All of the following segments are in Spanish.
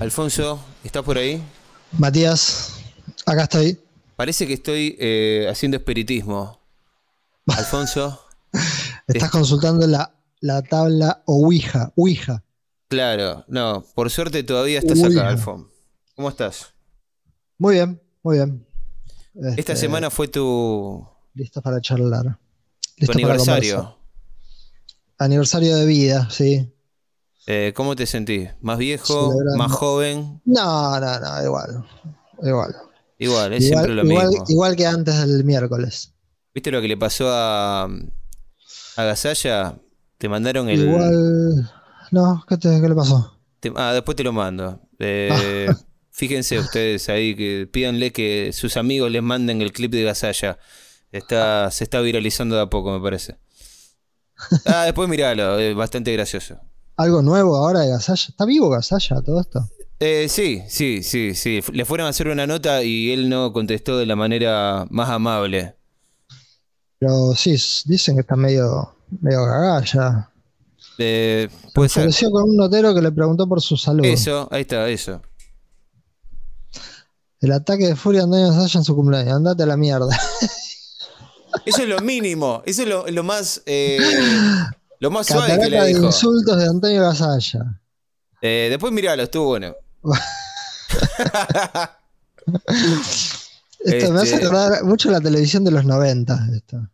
Alfonso, ¿estás por ahí? Matías, acá estoy. Parece que estoy eh, haciendo espiritismo. Alfonso. Estás consultando la, la tabla Ouija. Ouija. Claro, no, por suerte todavía estás Ouija. acá, Alfon. ¿Cómo estás? Muy bien, muy bien. Esta Este, semana fue tu, Listos para charlar. tu Listos para aniversario. Aniversario de vida, sí. Eh, ¿Cómo te sentís? ¿Más viejo? ¿Más joven? No, no, no, igual. Igual. Igual, es igual, siempre lo igual- mismo. igual que antes del miércoles. ¿Viste lo que le pasó a, a Gasalla? Te mandaron el. Igual. No, ¿qué, te- qué le pasó? te- ah, después te lo mando. Eh, fíjense ustedes ahí que pídanle que sus amigos les manden el clip de Gasalla. Está, se está viralizando de a poco, me parece. Ah, después miralo, es bastante gracioso. ¿Algo nuevo ahora de Gasalla? ¿Está vivo Gasalla todo esto? Eh, sí, sí, sí, sí. Le fueron a hacer una nota y él no contestó de la manera más amable. Pero sí, dicen que está medio, medio cagada ya. Eh, ser. ofreció con un notero que le preguntó por su salud. Eso, ahí está, eso. El ataque de furia de Antonio Gasalla en su cumpleaños. Andate a la mierda. Eso es lo mínimo, eso es lo, lo más eh, lo más suave que Catarata le de dijo. insultos de Antonio Gasalla. Eh, después miralo, estuvo bueno. Esto me hace Este- acordar mucho la televisión de los 90. Esto.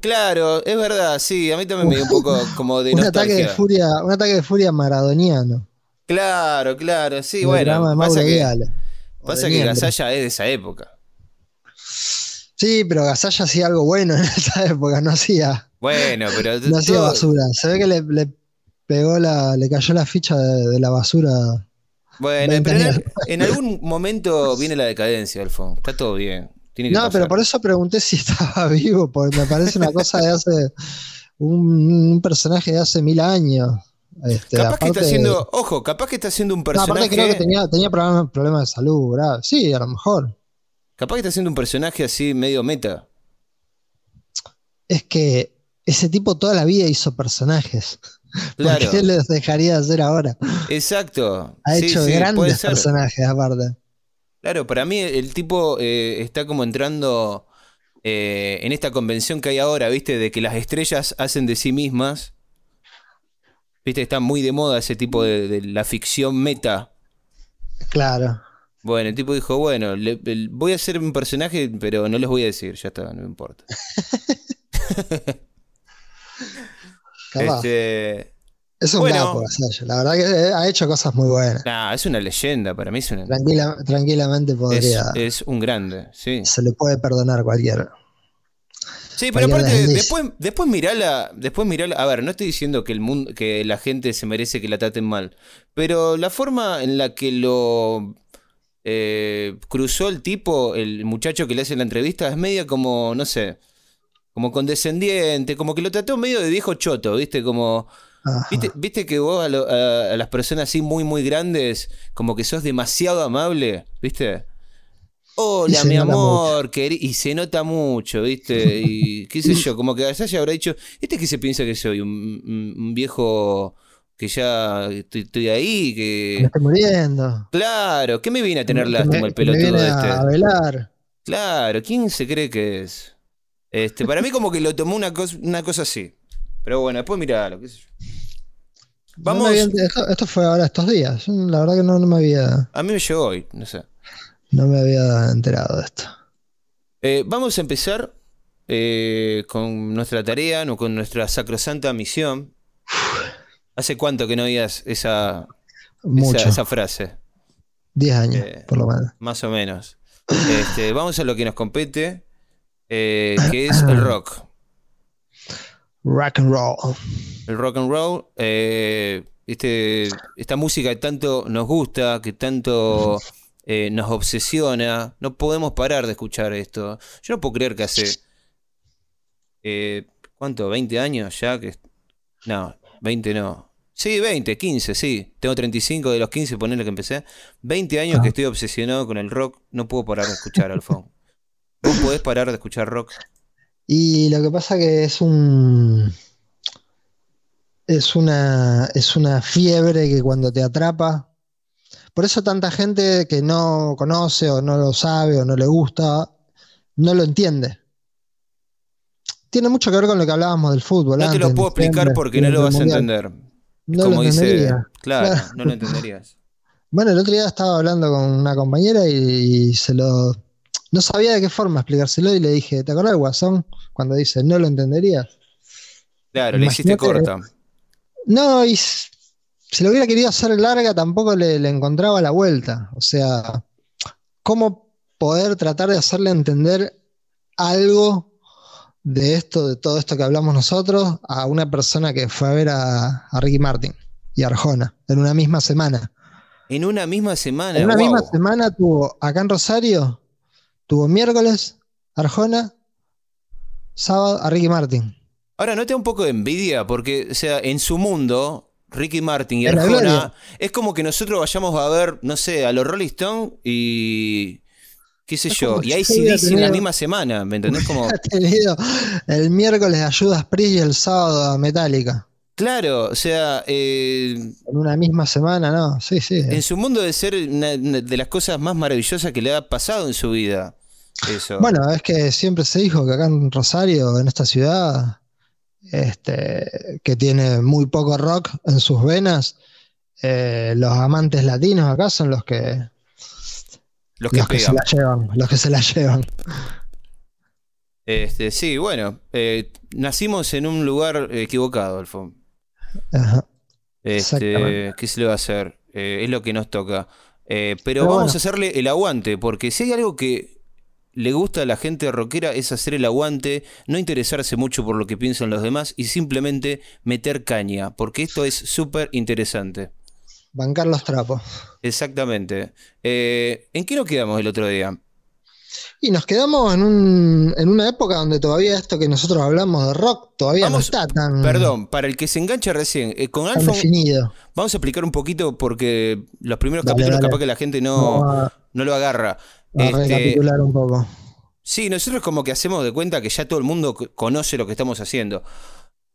Claro, es verdad, sí, a mí también me dio un poco como de un ataque de furia, un ataque de furia maradoniano. Claro, claro, sí, el de bueno, pasa que, pasa de que. Gasalla es de esa época. Sí, pero Gasalla hacía algo bueno en esa época, no hacía, Bueno, pero no hacía todo- basura. Se ve que le, le pegó la, le cayó la ficha de, de la basura. Bueno, 20 pero en, algún momento viene la decadencia, Alfon. Está todo bien. Tiene que No, pero por eso pregunté si estaba vivo, porque me parece una cosa de hace un, un personaje de hace mil años. Este, Capaz que está haciendo, ojo, capaz que está haciendo un No, personaje. aparte creo que tenía, tenía problemas, problemas de salud, ¿verdad? Sí, a lo mejor. Capaz que está haciendo un personaje así medio meta. Es que ese tipo toda la vida hizo personajes. Claro, ¿Por qué les dejaría de hacer ahora? exacto. Ha Sí, hecho sí, grandes personajes aparte. Claro, para mí el tipo eh, está como entrando eh, en esta convención que hay ahora, ¿viste? De que las estrellas hacen de sí mismas. ¿Viste? Está muy de moda ese tipo de, de la ficción meta. Claro. Bueno, el tipo dijo, bueno, le- voy a hacer un personaje, pero no les voy a decir, ya está, no me importa. Este, es un bueno. Gasalla. La verdad que eh, ha hecho cosas muy buenas. nah, es una leyenda, para mí es una... Tranquila, tranquilamente Es, podría. es un grande, sí. Se le puede perdonar cualquier. Sí, pero Cualquier aparte, desliz. después, después mirala, después mirala, a ver, no estoy diciendo que el mundo, que la gente se merece que la traten mal, pero la forma en la que lo eh, cruzó el tipo, el muchacho que le hace la entrevista, es media como, no sé, como condescendiente, como que lo trató medio de viejo choto, ¿viste? Como. ¿viste, viste que vos a, lo- a- a las personas así muy, muy grandes, como que sos demasiado amable, ¿viste? Hola, mi amor, queri- y se nota mucho, ¿viste? Y qué sé yo, como que Gasalla habrá dicho, ¿este que se piensa que soy? ¿Un, un- un viejo que ya estoy, estoy ahí? Me que estoy muriendo. Claro, ¿qué me viene a tener me- lástima el me pelotudo viene este? a velar. Claro, ¿quién se cree que es? Este, para mí como que lo tomó una cosa, una cosa así. Pero bueno, después miralo, qué sé yo. Vamos, me había esto, esto fue ahora estos días. La verdad que no, no me había, a mí me llegó hoy, no sé. no me había enterado de esto. Eh, vamos a empezar eh, con nuestra tarea, no, con nuestra sacrosanta misión. ¿Hace cuánto que no oías esa, esa, esa frase? 10 años, Eh, por lo menos. Más o menos. Este, vamos a lo que nos compete, eh, que es el rock. Rock and roll. El rock and roll, eh, este, esta música que tanto nos gusta, que tanto eh, nos obsesiona, no podemos parar de escuchar esto. Yo no puedo creer que hace, eh, ¿cuánto? ¿20 años ya? que No, 20 no. Sí, 20, 15, sí. Tengo 35 de los 15, ponerle que empecé. 20 años Ah. que estoy obsesionado con el rock, no puedo parar de escuchar, Alfon. ¿Vos podés parar de escuchar rock? Y lo que pasa que es un. Es una, es una fiebre que cuando te atrapa. por eso tanta gente que no conoce o no lo sabe o no le gusta, no lo entiende. Tiene mucho que ver con lo que hablábamos del fútbol. No te lo puedo explicar porque no lo vas a entender. No Como lo dice, claro, no lo entenderías. Bueno, el otro día estaba hablando con una compañera y, se lo. No sabía de qué forma explicárselo y le dije, ¿te acuerdas del guasón? Cuando dice, no lo entenderías. Claro, le hiciste corta. No, y si lo hubiera querido hacer larga, tampoco le, encontraba la vuelta. O sea, ¿cómo poder tratar de hacerle entender algo de esto, de todo esto que hablamos nosotros, a una persona que fue a ver a, Ricky Martin y Arjona en una misma semana? En una misma semana. En una misma semana tuvo acá en Rosario, tuvo miércoles Arjona, sábado a Ricky Martin. Ahora, ¿no te da un poco de envidia? Porque, o sea, en su mundo, Ricky Martin y Arjona, es como que nosotros vayamos a ver, no sé, a los Rolling Stones y qué sé yo, y ahí sí en la misma semana, ¿me entendés? Como... el miércoles a Judas Priest y el sábado a Metallica. Claro, o sea... Eh, en una misma semana, ¿no? Sí, sí. En su mundo debe ser una de las cosas más maravillosas que le ha pasado en su vida. Eso. Bueno, es que siempre se dijo que acá en Rosario, en esta ciudad, este, que tiene muy poco rock en sus venas, eh, los amantes latinos acá son los que, los que, se la llevan, los que se la llevan. Este, sí, bueno, eh, nacimos en un lugar equivocado, Alfon. Ajá. Este, ¿Qué se le va a hacer? Eh, es lo que nos toca. pero, vamos a hacerle el aguante, porque si hay algo que le gusta a la gente rockera es hacer el aguante, no interesarse mucho por lo que piensan los demás y simplemente meter caña, porque esto es súper interesante. Bancar los trapos. Exactamente. Eh, ¿En qué nos quedamos el otro día? Y nos quedamos en, un, en, una época donde todavía esto que nosotros hablamos de rock todavía no está tan. Perdón, para el que se engancha recién, eh, con Alfa. Vamos a explicar un poquito porque los primeros capítulos capaz que la gente no, no lo agarra. A este, recapitular un poco. Sí, nosotros como que hacemos de cuenta que ya todo el mundo conoce lo que estamos haciendo.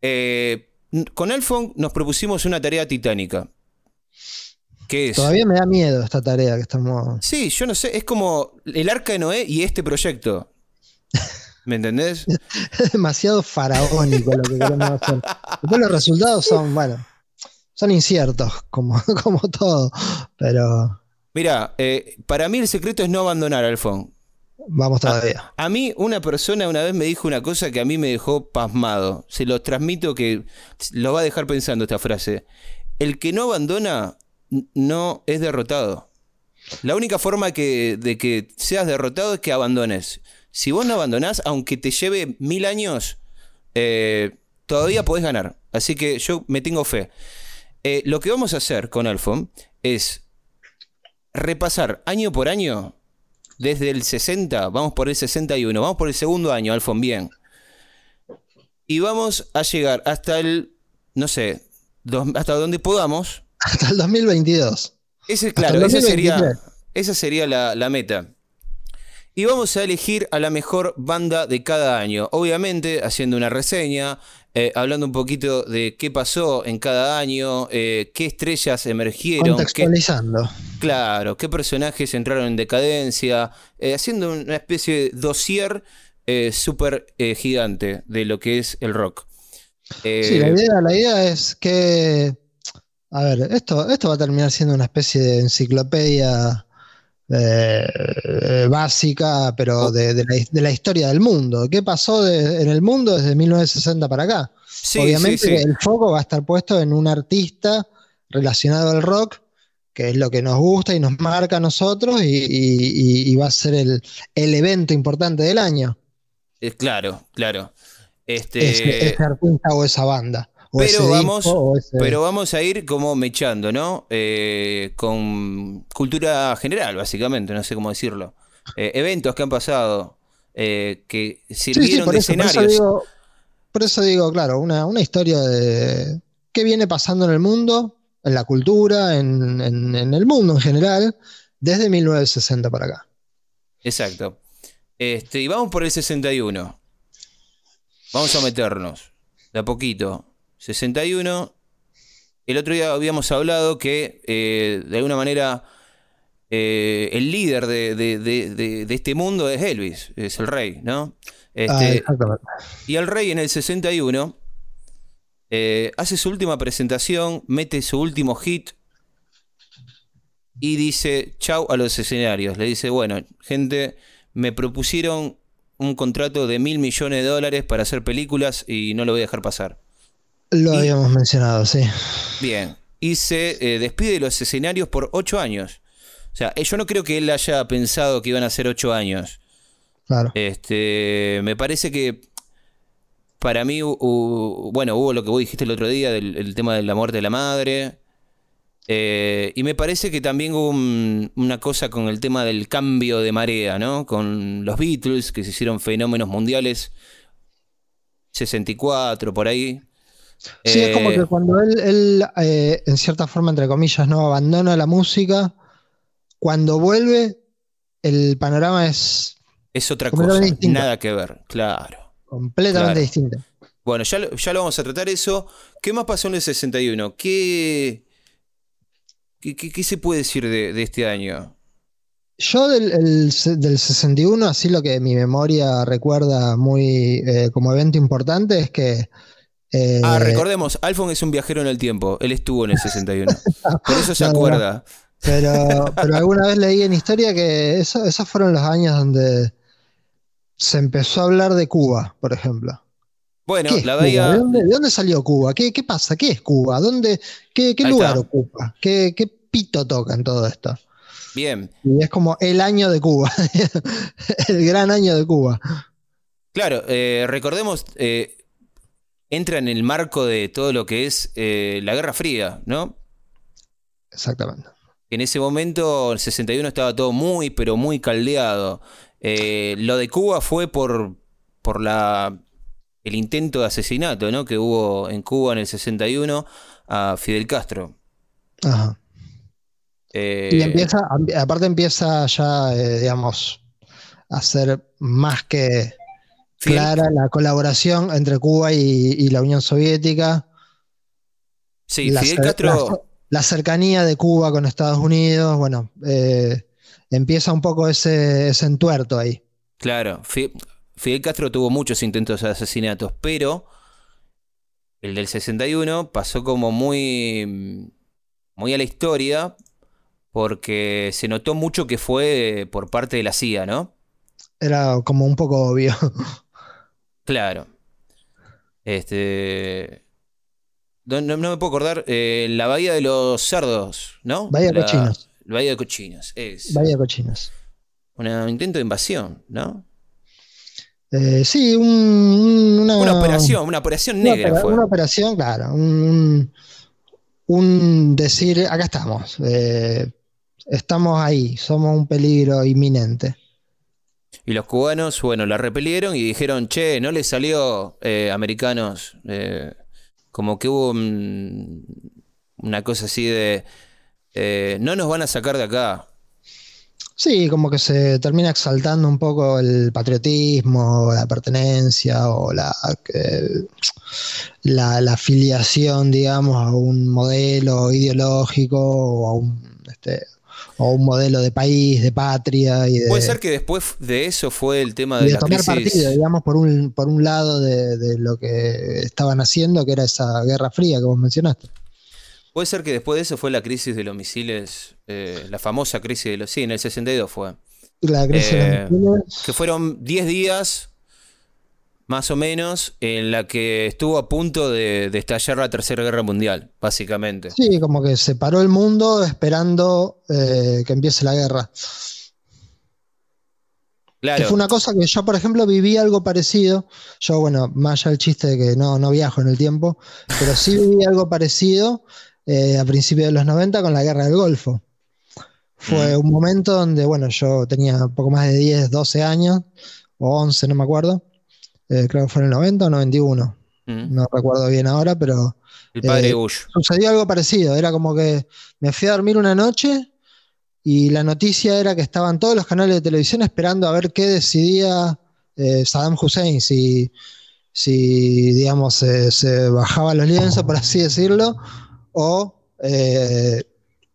Eh, con Alfon nos propusimos una tarea titánica. ¿Qué es? Todavía me da miedo esta tarea que estamos. Sí, yo no sé, es como el arca de Noé y este proyecto. ¿Me entendés? es demasiado faraónico lo que queremos hacer. Después los resultados son, bueno, son inciertos, como, como todo. Pero. Mira, eh, para mí el secreto es no abandonar, Alfon. Vamos todavía. A, a, mí una persona una vez me dijo una cosa que a mí me dejó pasmado. Se lo transmito que lo va a dejar pensando esta frase. El que no abandona no es derrotado. La única forma de que seas derrotado es que abandones. Si vos no abandonás, aunque te lleve mil años, eh, todavía podés ganar. Así que yo me tengo fe. Eh, lo que vamos a hacer con Alfon es repasar año por año, desde el 60, vamos por el 61, vamos por el segundo año, Alfon, bien. Y vamos a llegar hasta el, no sé, hasta donde podamos. Hasta el 2022. Ese, claro, esa sería, esa sería la, la meta. Y vamos a elegir a la mejor banda de cada año. Obviamente, haciendo una reseña, eh, hablando un poquito de qué pasó en cada año, eh, qué estrellas emergieron. Contextualizando. claro, qué personajes entraron en decadencia, eh, haciendo una especie de dossier súper gigante de lo que es el rock. sí, la idea, la idea es que, a ver, esto, esto va a terminar siendo una especie de enciclopedia eh, básica, pero de, la, historia del mundo. ¿Qué pasó en el mundo desde 1960 para acá? Obviamente el foco va a estar puesto en un artista relacionado al rock, que es lo que nos gusta y nos marca a nosotros y, va a ser el, evento importante del año. Es claro, claro. Este... ese artista o esa banda pero, vamos, pero vamos a ir como mechando, ¿no? Eh, con cultura general, básicamente, no sé cómo decirlo. Eh, eventos que han pasado, eh, que sirvieron de escenarios. Por eso, digo, claro, una, historia de qué viene pasando en el mundo, en la cultura, en, en el mundo en general, desde 1960 para acá. Exacto. Este, y vamos por el 61. Vamos a meternos de a poquito. 61. El otro día habíamos hablado que eh, de alguna manera eh, el líder de, de- de- este mundo es Elvis, es el rey, ¿no? Este, Ah, y el rey en el 61 eh, hace su última presentación, mete su último hit y dice chau a los escenarios. Le dice, bueno, gente, me propusieron un contrato de mil millones de dólares para hacer películas y no lo voy a dejar pasar. Lo Y- habíamos mencionado, sí. Bien. Y se eh, despide de los escenarios por ocho años. O sea, eh, yo no creo que él haya pensado que iban a ser ocho años. Claro. Este, me parece que para mí, bueno, hubo lo que vos dijiste el otro día del el tema de la muerte de la madre. Eh, y me parece que también hubo un- una cosa con el tema del cambio de marea, ¿no? Con los Beatles, que se hicieron fenómenos mundiales. 64, por ahí. Sí, es como Eh, que cuando él, él, eh, en cierta forma, entre comillas, no abandona la música, cuando vuelve, el panorama es es otra cosa, distinto. nada que ver, claro. completamente Claro. distinto. Bueno, ya, lo- ya lo vamos a tratar eso. ¿Qué más pasó en el 61? ¿Qué, qué, qué- qué se puede decir de, de este año? Yo del, el del 61, así lo que mi memoria recuerda muy eh, como evento importante es que eh, Ah, recordemos, Alfon es un viajero en el tiempo. Él estuvo en el 61. Por eso se No, no, no. acuerda. Pero, pero alguna vez leí en historia que eso- esos fueron los años donde se empezó a hablar de Cuba, por ejemplo. Bueno, ¿Qué es la Cuba? veía. ¿De dónde, de dónde salió Cuba? ¿Qué, qué pasa? ¿Qué es Cuba? ¿Dónde, qué, qué lugar está. ocupa? ¿Qué, qué pito toca en todo esto? Bien. Y es como el año de Cuba, el gran año de Cuba. Claro, eh, recordemos, eh, entra en el marco de todo lo que es eh, la Guerra Fría, ¿no? Exactamente. En ese momento, el 61 estaba todo muy, pero muy caldeado. Eh, lo de Cuba fue por, por la, el intento de asesinato ¿no? que hubo en Cuba en el 61 a Fidel Castro. Ajá. Eh, Y empieza, aparte empieza ya, digamos, a ser más que Clara la colaboración entre Cuba y, y la Unión Soviética. sí, la, Fidel Castro, la- la cercanía de Cuba con Estados Unidos, bueno, eh, empieza un poco ese, ese entuerto ahí. claro, Fi- Fidel Castro tuvo muchos intentos de asesinatos, pero el del 61 pasó como muy, muy a la historia porque se notó mucho que fue por parte de la CIA, ¿no? Era como un poco obvio. Claro. Este. No, no- no me puedo acordar. eh, la Bahía de los Cerdos, ¿no? Bahía de Cochinos. la Bahía de Cochinos. Es Vaya cochinos. un intento de invasión, ¿no? Eh, sí, un- un- una, Una operación, una operación una negra opera- fue. una operación, claro. Un, un decir, acá estamos. eh, estamos ahí, somos un peligro inminente. Y los cubanos, bueno, la repelieron y dijeron, che, no les salió eh, americanos. eh, como que hubo un- una cosa así de. eh, no nos van a sacar de acá. Sí, como que se termina exaltando un poco el patriotismo, la pertenencia o la, la, la afiliación, digamos, a un modelo ideológico o a un, este, o un modelo de país, de patria y de, Puede ser que después de eso fue el tema y de de la tomar crisis. partido, digamos, por un, por un lado de, de lo que estaban haciendo, que era esa guerra fría que vos mencionaste. Puede ser que después de eso fue la crisis de los misiles, eh, la famosa crisis de los... Sí, en el 62 fue. La crisis de Eh, los misiles, Que fueron 10 días, más o menos, en la que estuvo a punto de, de estallar la Tercera Guerra Mundial, básicamente. Sí, como que se paró el mundo esperando eh, que empiece la guerra. Que Claro, fue una cosa que yo, por ejemplo, viví algo parecido. Yo, bueno, más allá del chiste de que no, no viajo en el tiempo, pero sí viví algo parecido eh, a principios de los 90 con la guerra del Golfo. Fue Mm. un momento donde, bueno, yo tenía poco más de 10, 12 años, o 11, no me acuerdo. Eh, creo que fue en el 90 o 91. Mm. No recuerdo bien ahora, pero el padre eh, Bush. sucedió algo parecido. Era como que me fui a dormir una noche y la noticia era que estaban todos los canales de televisión esperando a ver qué decidía eh, Saddam Hussein, si, si digamos, se, se bajaba los lienzos, por así decirlo, o eh,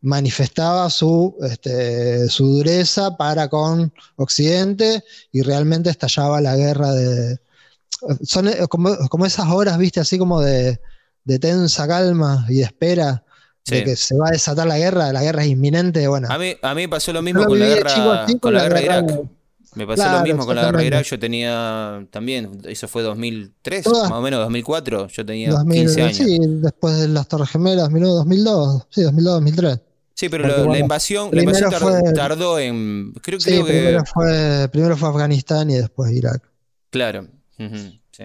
manifestaba su, este, su dureza para con Occidente y realmente estallaba la guerra de... Son eh, como, como esas horas, viste, así como de, de tensa calma y de espera Sí. de que se va a desatar la guerra, la guerra es inminente, bueno. A mí, a mí pasó lo mismo con la guerra, chico con la guerra de Irak. Me pasó lo mismo con la guerra de. Irak. Yo tenía también, eso fue 2003, Todas- más o menos 2004. Yo tenía 2000, 15 años. Sí, después de las Torres Gemelas, 2001, 2002, sí, 2002, 2003. Sí, pero Porque, la bueno, invasión, la invasión tardó, fue- tardó en. Creo, Sí, creo que. fue, primero fue Afganistán y después Irak. Claro. Sí.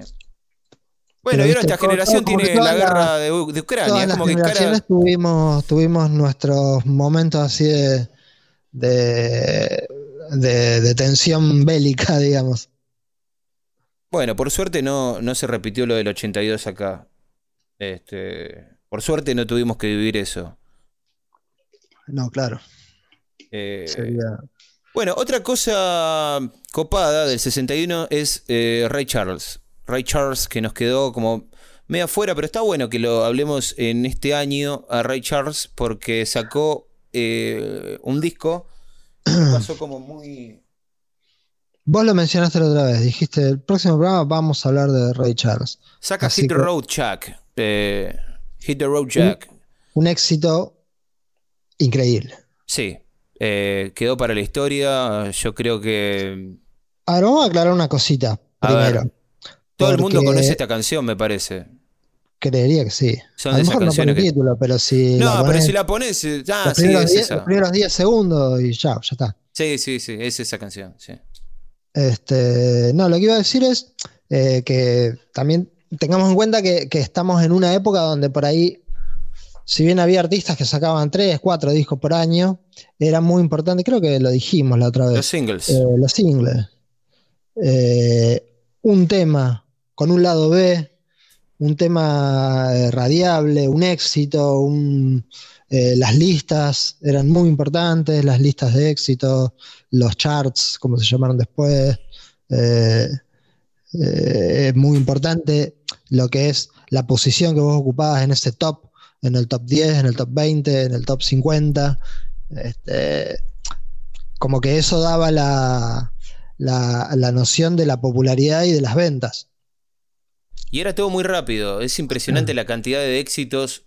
Bueno, y todo- generación como tiene la guerra de, U- de Ucrania. Todas las como que generaciones cara. tuvimos, tuvimos nuestros momentos así de, de, de- de tensión bélica, digamos. Bueno, por suerte no, no se repitió lo del 82 acá. Este, por suerte no tuvimos que vivir eso. No, claro. Eh, sería- Bueno, otra cosa copada del 61 es eh, Ray Charles. Ray Charles que nos quedó como medio afuera, pero está bueno que lo hablemos en este año a Ray Charles porque sacó eh, un disco que pasó como muy... Vos lo mencionaste la otra vez, dijiste, el próximo programa vamos a hablar de Ray Charles. Saca Así Hit the Road Jack. eh, Hit the Road Jack. Un éxito increíble. Sí, eh, quedó para la historia. Yo creo que Ahora vamos a aclarar una cosita A primero. ver. todo el mundo conoce esta canción, me parece. Creería que sí. Son a lo mejor no pone que- título, pero si la No, pero si la pones, eh, ah, los, sí, primeros es 10, esa. los primeros 10 segundos y ya, ya está. Sí, sí, sí, es esa canción, sí. Este, no, lo que iba a decir es eh, que también tengamos en cuenta que, que estamos en una época donde por ahí, si bien había artistas que sacaban 3, 4 discos por año, era muy importante, creo que lo dijimos la otra Los vez, singles. eh, los singles. Eh, un tema con un lado B, un tema eh, radiable, un éxito, un, eh, las listas eran muy importantes, las listas de éxito, los charts, como se llamaron después. eh, eh, es muy importante lo que es la posición que vos ocupabas en ese top, en el top 10, en el top 20, en el top 50. Este, como que eso daba la, la, la noción de la popularidad y de las ventas. Y era todo muy rápido. Es impresionante la cantidad de éxitos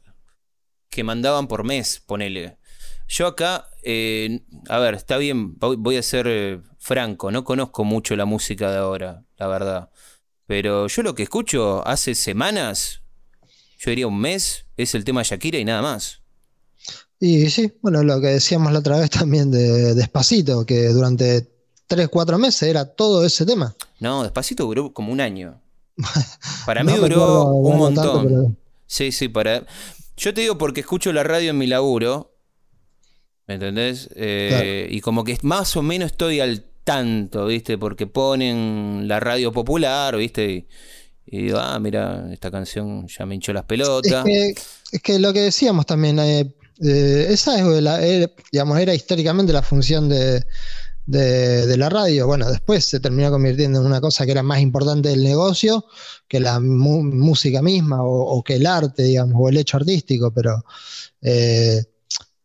que mandaban por mes, ponele. Yo acá, eh, a ver, está bien, voy voy a ser eh, franco, no conozco mucho la música de ahora, la verdad. Pero yo lo que escucho hace semanas, yo diría un mes, es el tema Shakira y nada más. Y sí, bueno, lo que decíamos la otra vez también de Despacito, que durante 3, 4 meses era todo ese tema. No, despacito duró como un año. Para No mí duró un montón. tanto, pero- Sí, sí, para. Yo te digo porque escucho la radio en mi laburo. ¿Me entendés? Eh, Y como que más o menos estoy al tanto, ¿viste? Porque ponen la radio popular, ¿viste? Y, y digo, ah, mira, esta canción ya me hinchó las Es pelotas. que, es que lo que decíamos también, eh, eh, esa es la, eh, digamos, era históricamente la función de, de- de la radio. Bueno, después se terminó convirtiendo en una cosa que era más importante del negocio que la mu- música misma o, o que el arte, digamos, o el hecho artístico, pero eh,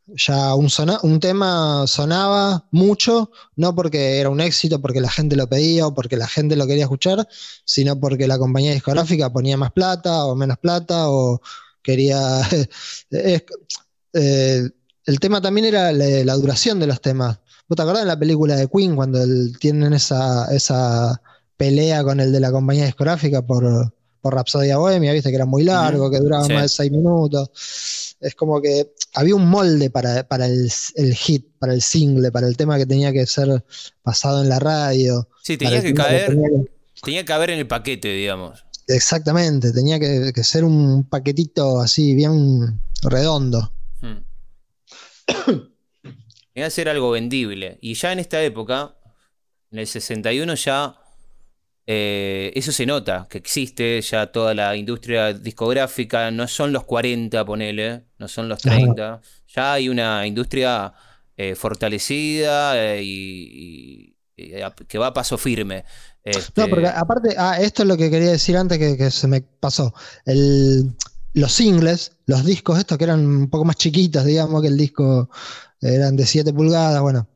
ya un, tema sonaba mucho, no porque era un éxito, porque la gente lo pedía o porque la gente lo quería escuchar, sino porque la compañía discográfica ponía más plata o menos plata o quería... eh, el tema también era la, duración de los temas. ¿Vos te acordás de la película de Queen cuando tienen esa, esa pelea con el de la compañía discográfica por, por Rapsodia Bohemia? Viste que era muy largo, que duraba Sí. más de seis minutos. Es como que había un molde para, para el, el hit, para el single, para el tema que tenía que ser pasado en la radio. Sí, tenía que caer, tenía que- tenía que caber en el paquete, digamos. exactamente, tenía que, que ser un paquetito así bien redondo. Hmm. Tenía que ser algo vendible. Y ya en esta época, en el 61 ya eh, eso se nota, que existe ya toda la industria discográfica, no son los 40, ponele, no son los 30, ya hay una industria eh, fortalecida eh, y, y- y a- que va a paso firme. No, Este, porque aparte, ah, esto es lo que quería decir antes que, que se me pasó. El, los singles, los discos estos que eran un poco más chiquitos, digamos, que el disco eran de 7 pulgadas, bueno,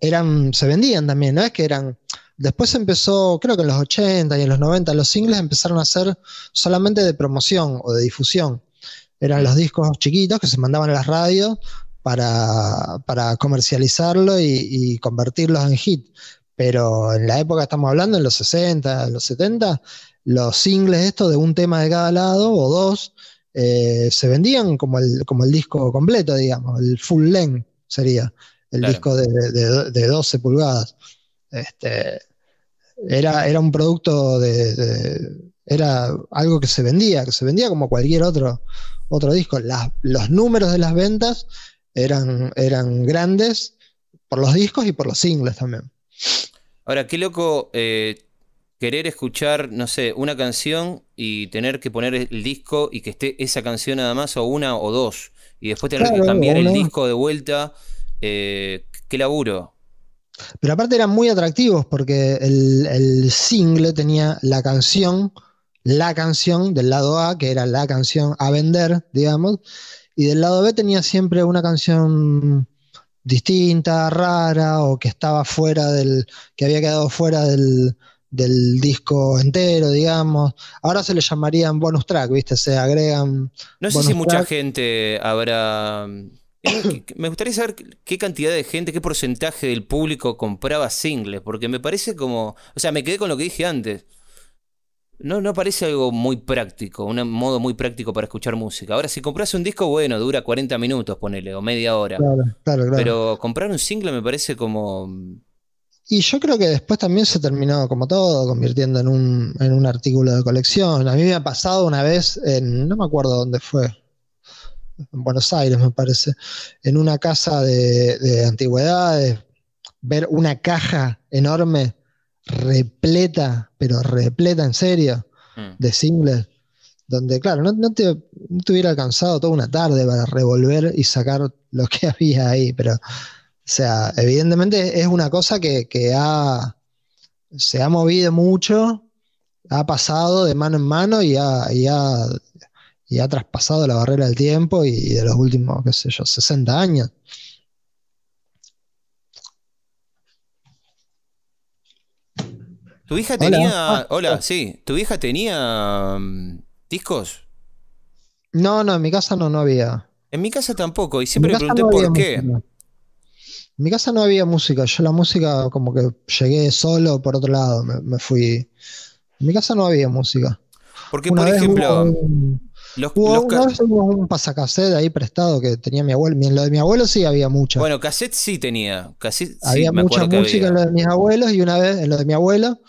eran, se vendían también, no es que eran... Después empezó, creo que en los 80 y en los 90, los singles empezaron a ser solamente de promoción o de difusión. Eran los discos chiquitos que se mandaban a las radios para, para comercializarlo y, y, convertirlos en hit. Pero en la época estamos hablando, en los 60, los 70, los singles estos de un tema de cada lado o dos, eh, se vendían como el, como el disco completo, digamos, el full length sería, el Claro. disco de, de- de 12 pulgadas. Este, era, era un producto de, de- Era algo que se vendía, que se vendía como cualquier otro, otro disco. Las- los números de las ventas eran, eran grandes por los discos y por los singles también. Ahora, qué loco eh, querer escuchar, no sé, una canción y tener que poner el disco y que esté esa canción nada más, o una o dos, y después tener que cambiar el disco de vuelta. eh, qué laburo. Pero aparte eran muy atractivos porque el, el single tenía la canción, la canción del lado A, que era la canción a vender, digamos, y del lado B tenía siempre una canción distinta, rara, o que estaba fuera del, que había quedado fuera del, del disco entero, digamos. Ahora se le llamarían bonus track, ¿viste? Se agregan. No sé si mucha gente habrá... Me gustaría saber qué cantidad de gente, qué porcentaje del público compraba singles, porque me parece como... O sea, me quedé con lo que dije antes. No, no parece algo muy práctico, un modo muy práctico para escuchar música. Ahora, si compras un disco, bueno, dura 40 minutos, ponele, o media hora. Claro, claro, claro. Pero comprar un single me parece como... Y yo creo que después también se terminó, como todo, convirtiendo en un, en un artículo de colección. A mí me ha pasado una vez en, no me acuerdo dónde fue, en Buenos Aires me parece, en una casa de, de antigüedades, ver una caja enorme, repleta, pero repleta en serio, mm. de singles, donde, claro, no, no te, no te hubiera alcanzado toda una tarde para revolver y sacar lo que había ahí, pero, o sea, evidentemente es una cosa que, que ha, se ha movido mucho, ha pasado de mano en mano y ha, y ha, y ha traspasado la barrera del tiempo y de los últimos, qué sé yo, 60 años. ¿Tu hija Hola. tenía... Ah, Hola, oh. sí. ¿Tu hija tenía mm, discos? No, no, en mi casa no, no había. En mi casa tampoco, y siempre me pregunté no por qué. música. En mi casa no había música, yo la música como que llegué solo por otro lado, me, me fui. En mi casa no había música. Porque, Una por ejemplo, hubo los, hubo- los un pasacassette ahí prestado que tenía mi abuelo. En lo de mi abuelo sí había mucha. Bueno, cassette sí tenía. Cassette había mucha música en lo de mis abuelos y una vez en lo de mi abuelo,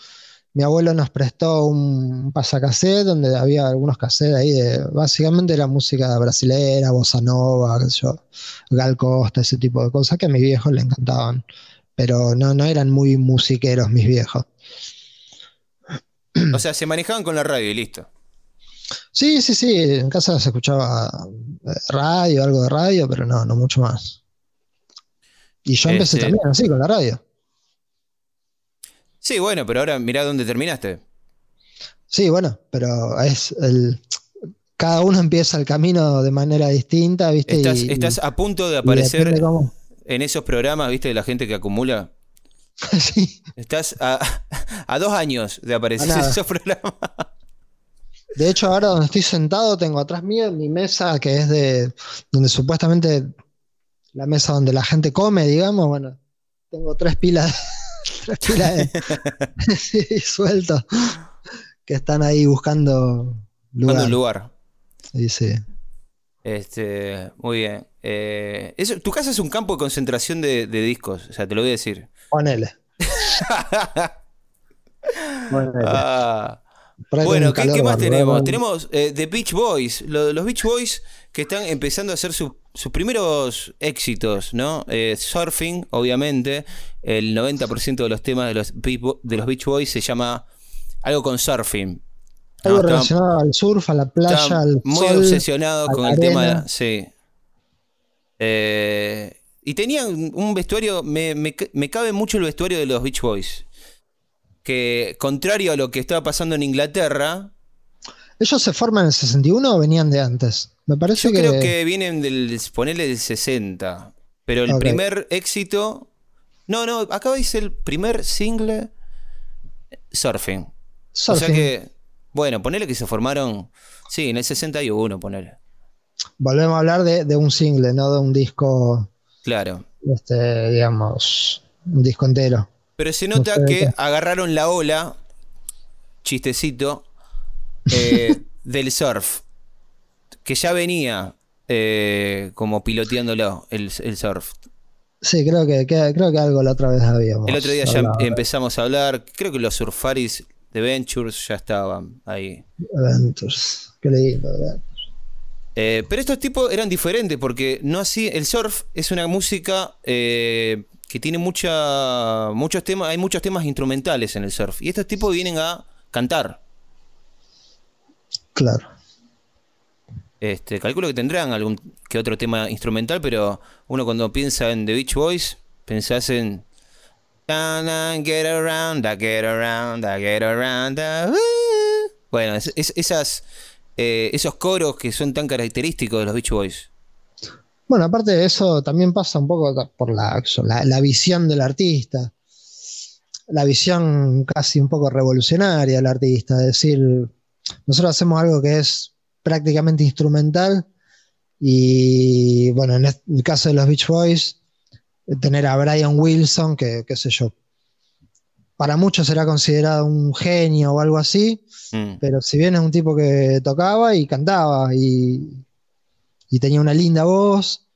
mi abuelo nos prestó un pasacassette donde había algunos cassettes ahí de, básicamente era música brasilera, bossa nova, yo, Gal Costa, ese tipo de cosas que a mis viejos le encantaban. Pero no, no eran muy musiqueros mis viejos. O sea, se manejaban con la radio y listo. Sí, sí, sí, en casa se escuchaba eh, radio, algo de radio, pero no, no mucho más. Y yo empecé Este- también así, con la radio. Sí, bueno, pero ahora mirá dónde terminaste. Sí, bueno, pero es el. Cada uno empieza el camino de manera distinta, ¿viste? Estás, Y- estás a punto de aparecer cómo. en esos programas, ¿viste? De la gente que acumula. Sí. Estás a, a dos años de aparecer en esos programas. De hecho, ahora donde estoy sentado, tengo atrás mío mi mesa que es de. donde supuestamente la mesa donde la gente come, digamos. Bueno, tengo tres pilas, tres pilas de, sí, sueltos que están ahí buscando Buscando lugar. un lugar. Y sí. Este, muy bien. Eh, eso- tu casa es un campo de concentración de, de discos, o sea, te lo voy a decir. Ponele. ponele. Ah. Bueno, ¿qué, más tenemos? Tenemos eh, The Beach Boys, lo- los Beach Boys que están empezando a hacer su- sus primeros éxitos, ¿no? Eh, surfing, obviamente, el 90% de los temas de los, de los Beach Boys se llama algo con surfing. ¿no? Algo relacionado al surf, a la playa, al muy sol. a con el tema, arena. sí. Eh, y tenían un vestuario, me, me cabe mucho el vestuario de los Beach Boys. Que contrario a lo que estaba pasando en Inglaterra, ¿Ellos se forman en el 61 o venían de antes? Me parece Yo creo que vienen del, ponerle del 60. Pero el primer éxito. No, no, acá dice el primer single Surfing. O sea que, bueno, ponele que se formaron. Sí, en el 61, ponele. Volvemos a hablar de, un single, no de un disco. Claro. Este, digamos, un disco entero. Pero se nota que agarraron la ola, chistecito, eh, del surf. Que ya venía eh, como piloteándolo el, el surf. Sí, creo que, creo que algo la otra vez habíamos. El otro día ya empezamos a hablar. Creo que los surfaris de Ventures ya estaban ahí. Ventures, qué lindo. Eh, pero estos tipos eran diferentes porque no así. El surf es una música eh, que tiene mucha, muchos temas. Hay muchos temas instrumentales en el surf. Y estos tipos vienen a cantar. Claro. Este, calculo que tendrán algún que otro tema instrumental, pero uno cuando piensa en The Beach Boys, pensás en Get around, get around, get around. Bueno, esas, eh, esos coros que son tan característicos de los Beach Boys. Bueno, aparte de eso, también pasa un poco por la, la, visión del artista. La visión casi un poco revolucionaria del artista. Es decir, nosotros hacemos algo que es prácticamente instrumental. Y bueno, en el caso de los Beach Boys, tener a Brian Wilson, que qué sé yo, para muchos será considerado un genio o algo así, mm. pero si bien es un tipo que tocaba y cantaba y, y, tenía una linda voz,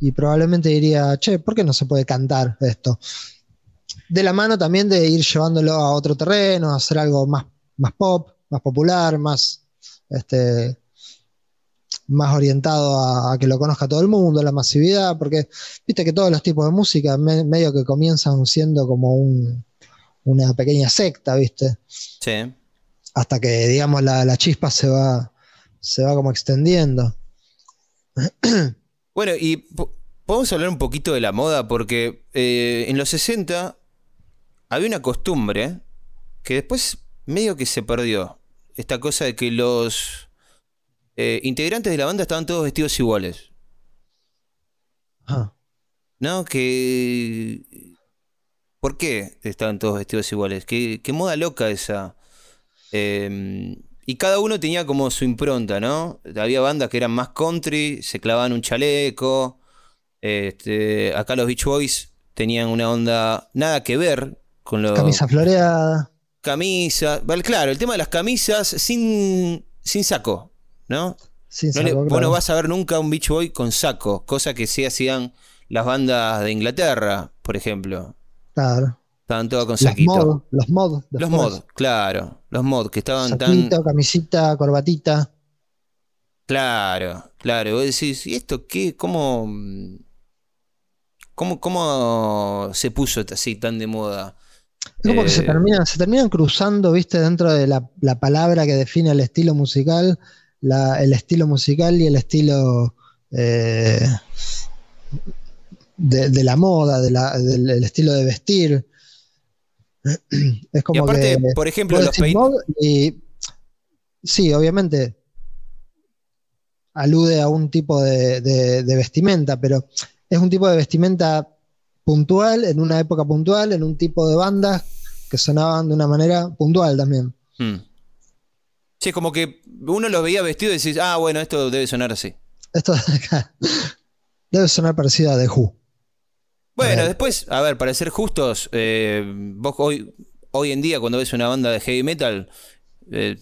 y probablemente diría, che, ¿por qué no se puede cantar esto? De la mano también de ir llevándolo a otro terreno, a hacer algo más, más pop, más popular, más este, más orientado a, que lo conozca todo el mundo, la masividad, porque viste que todos los tipos de música medio que comienzan siendo como una pequeña secta, ¿viste? Sí. Hasta que, digamos, la, chispa se va, se va como extendiendo. Bueno, y podemos hablar un poquito de la moda, porque eh, en los 60 había una costumbre que después medio que se perdió. Esta cosa de que los eh, integrantes de la banda estaban todos vestidos iguales. ¿No? Que. ¿Por qué estaban todos vestidos iguales? Qué, moda loca esa. Em, y cada uno tenía como su impronta, ¿no? Había bandas que eran más country, se clavaban un chaleco. Este, acá los Beach Boys tenían una onda nada que ver con los. Camisa floreada. Camisa. claro, el tema de las camisas sin, sin saco. ¿no? no vos no vas a ver nunca un Beach Boy con saco, cosa que sí hacían las bandas de Inglaterra, por ejemplo. Claro. Estaban todos con saquito. los mod. Los mod, claro. Los mod que estaban tan. camisita, corbatita. Claro, claro. Vos decís, ¿y esto qué? ¿Cómo. ¿Cómo, cómo se puso así tan de moda? Es como que se eh, terminan, se terminan cruzando, viste, dentro de la, la palabra que define el estilo musical el estilo musical y el estilo eh, de, la moda, del, estilo de vestir. Es como aparte, por ejemplo, los y, sí, obviamente alude a un tipo de, de, vestimenta, pero es un tipo de vestimenta puntual, en una época puntual, en un tipo de bandas que sonaban de una manera puntual también. Hmm. Sí, es como que uno los veía vestidos y decís, ah, bueno, esto debe sonar así. Esto debe sonar parecido a The Who. Bueno, después, a ver, para ser justos, eh, vos hoy, hoy en día cuando ves una banda de heavy metal, eh,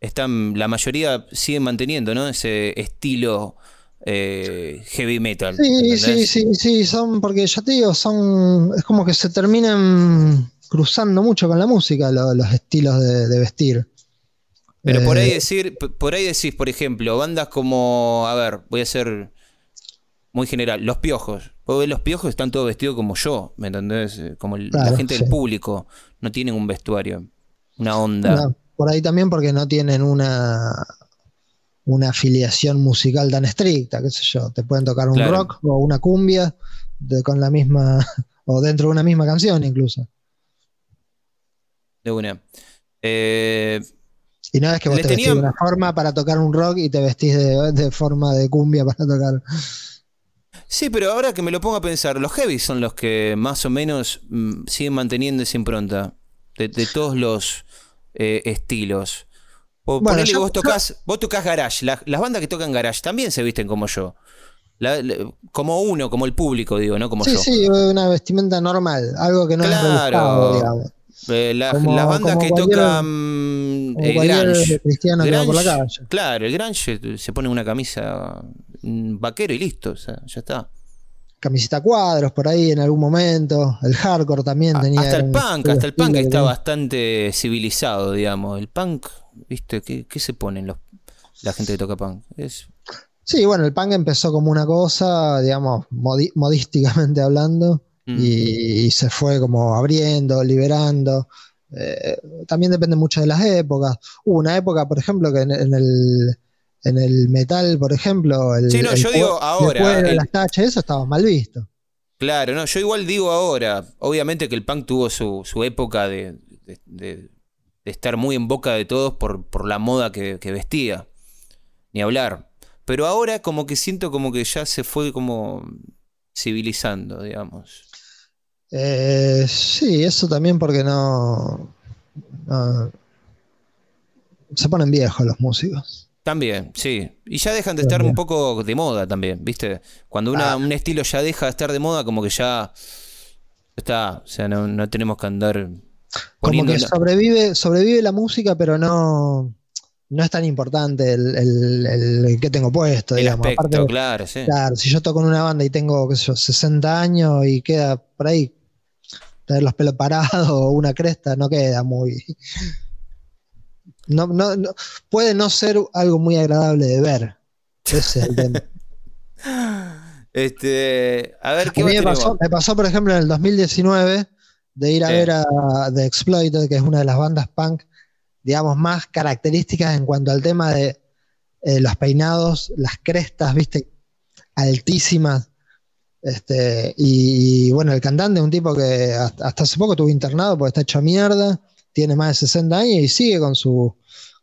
están, la mayoría siguen manteniendo, ¿no? Ese estilo eh, heavy metal. Sí, sí, sí, sí, son, porque ya te digo, son, es como que se terminan cruzando mucho con la música los estilos de vestir. Pero por ahí decir, por ahí decís, por ejemplo, bandas como, a ver, voy a ser muy general, Los Piojos. Vos ves Los Piojos están todos vestidos como yo, ¿me entendés? Eh, como la gente del público, no tienen un vestuario, una onda. por ahí también porque no tienen una una afiliación musical tan estricta, qué sé yo, te pueden tocar un rock o una cumbia con la misma o dentro de una misma canción incluso. De una. Eh, Y no es que vos te vestís de una forma para tocar un rock y te vestís de, de forma de cumbia para tocar. Sí, pero ahora que me lo pongo a pensar, los heavy son los que más o menos mm, siguen manteniendo esa impronta de, de todos los eh, estilos. O Bueno, ponele que yo- vos tocas, vos tocas garage, la- las bandas que tocan garage también se visten como yo. La- la- como uno, como el público, digo, no como Sí, yo. sí, una vestimenta normal, algo que no es Claro. digamos. Eh, la- Como- las bandas que tocan Como eh, grunge. cristiano que va por la Grunge, calle. Claro, el grunge se pone una camisa vaquero y listo, o sea, ya está. Camiseta cuadros por ahí en algún momento. El hardcore también A- tenía. hasta el un punk, hasta el punk que está bastante civilizado, digamos. El punk, ¿viste? ¿Qué, qué se ponen los, la gente que toca punk? Es, Sí, bueno, el punk empezó como una cosa, digamos, modi- modísticamente hablando, Mm. y, y se fue como abriendo, liberando. Eh, también depende mucho de las épocas. Hubo una época, por ejemplo, que en, en el, en el metal, por ejemplo, el, Sí, no, el yo digo ahora, el cuero, el- las tachas, eso estaba mal visto. claro, no, yo igual digo ahora, obviamente que el punk tuvo su, su época de, de- de- de estar muy en boca de todos por, por la moda que, que vestía. Ni hablar. Pero ahora como que siento como que ya se fue como civilizando, digamos. Eh, sí, eso también porque no, no- se ponen viejos los músicos. También, sí. Y ya dejan de estar un poco de moda también, ¿viste? Cuando una- Ah. un estilo ya deja de estar de moda, como que ya está. O sea, no, no tenemos que andar Como que sobrevive, sobrevive la música, pero no, no es tan importante el, el- el que tengo puesto, el digamos. aspecto, Aparte, claro, sí. claro, si yo toco en una banda y tengo, qué sé yo, 60 años y queda por ahí tener los pelos parados o una cresta, no queda muy. No, no, no- puede no ser algo muy agradable de ver. Ese es el tema. Este, a ver, ¿qué A mí me pasó, me pasó, por ejemplo, en el 2019 de ir a Sí. ver a The Exploited, que es una de las bandas punk, digamos, más características en cuanto al tema de eh, los peinados, las crestas, viste, altísimas. Este, y, bueno, el cantante es un tipo que hasta, hasta hace poco estuvo internado porque está hecho mierda, tiene más de 60 años y sigue con su,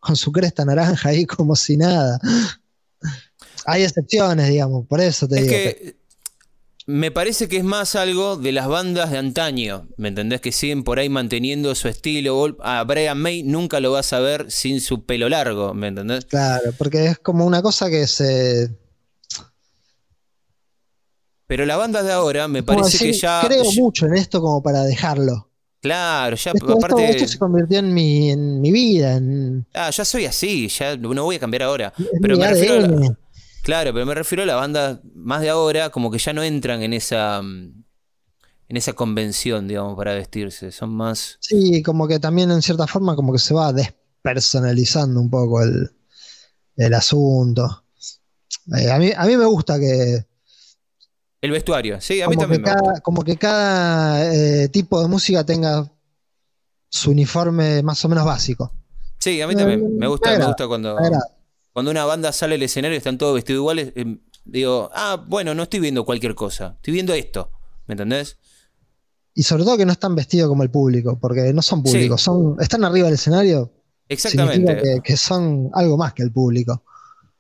con su cresta naranja ahí como si nada. Hay excepciones, digamos, por eso te Es digo. que me parece que es más algo de las bandas de antaño, ¿me entendés? Que siguen por ahí manteniendo su estilo. A Brian May nunca lo vas a ver sin su pelo largo, ¿me entendés? Claro, porque es como una cosa que se. Pero las bandas de ahora me parece que ya. creo mucho en esto como para dejarlo. Claro, ya Esto, aparte. esto se convirtió en mi, en mi vida, en, Ah, ya soy así, ya no voy a cambiar ahora. Pero me refiero a la-. Claro, pero me refiero a las bandas más de ahora, como que ya no entran en esa. mm, En esa convención, digamos, para vestirse. Son más. Sí, como que también en cierta forma como que se va despersonalizando un poco el, el asunto. Eh, a, mí, a mí me gusta que, El vestuario, sí, a mí como que también me gusta. cada, como que cada eh, tipo de música tenga su uniforme más o menos básico. Sí, a mí también. Me gusta, me gusta cuando, cuando una banda sale al escenario y están todos vestidos iguales. eh, digo, ah, bueno, no estoy viendo cualquier cosa. Estoy viendo esto. ¿Me entendés? Y sobre todo que no están vestidos como el público, porque no son Sí. públicos, son, están arriba del escenario, Exactamente. que, que son algo más que el público.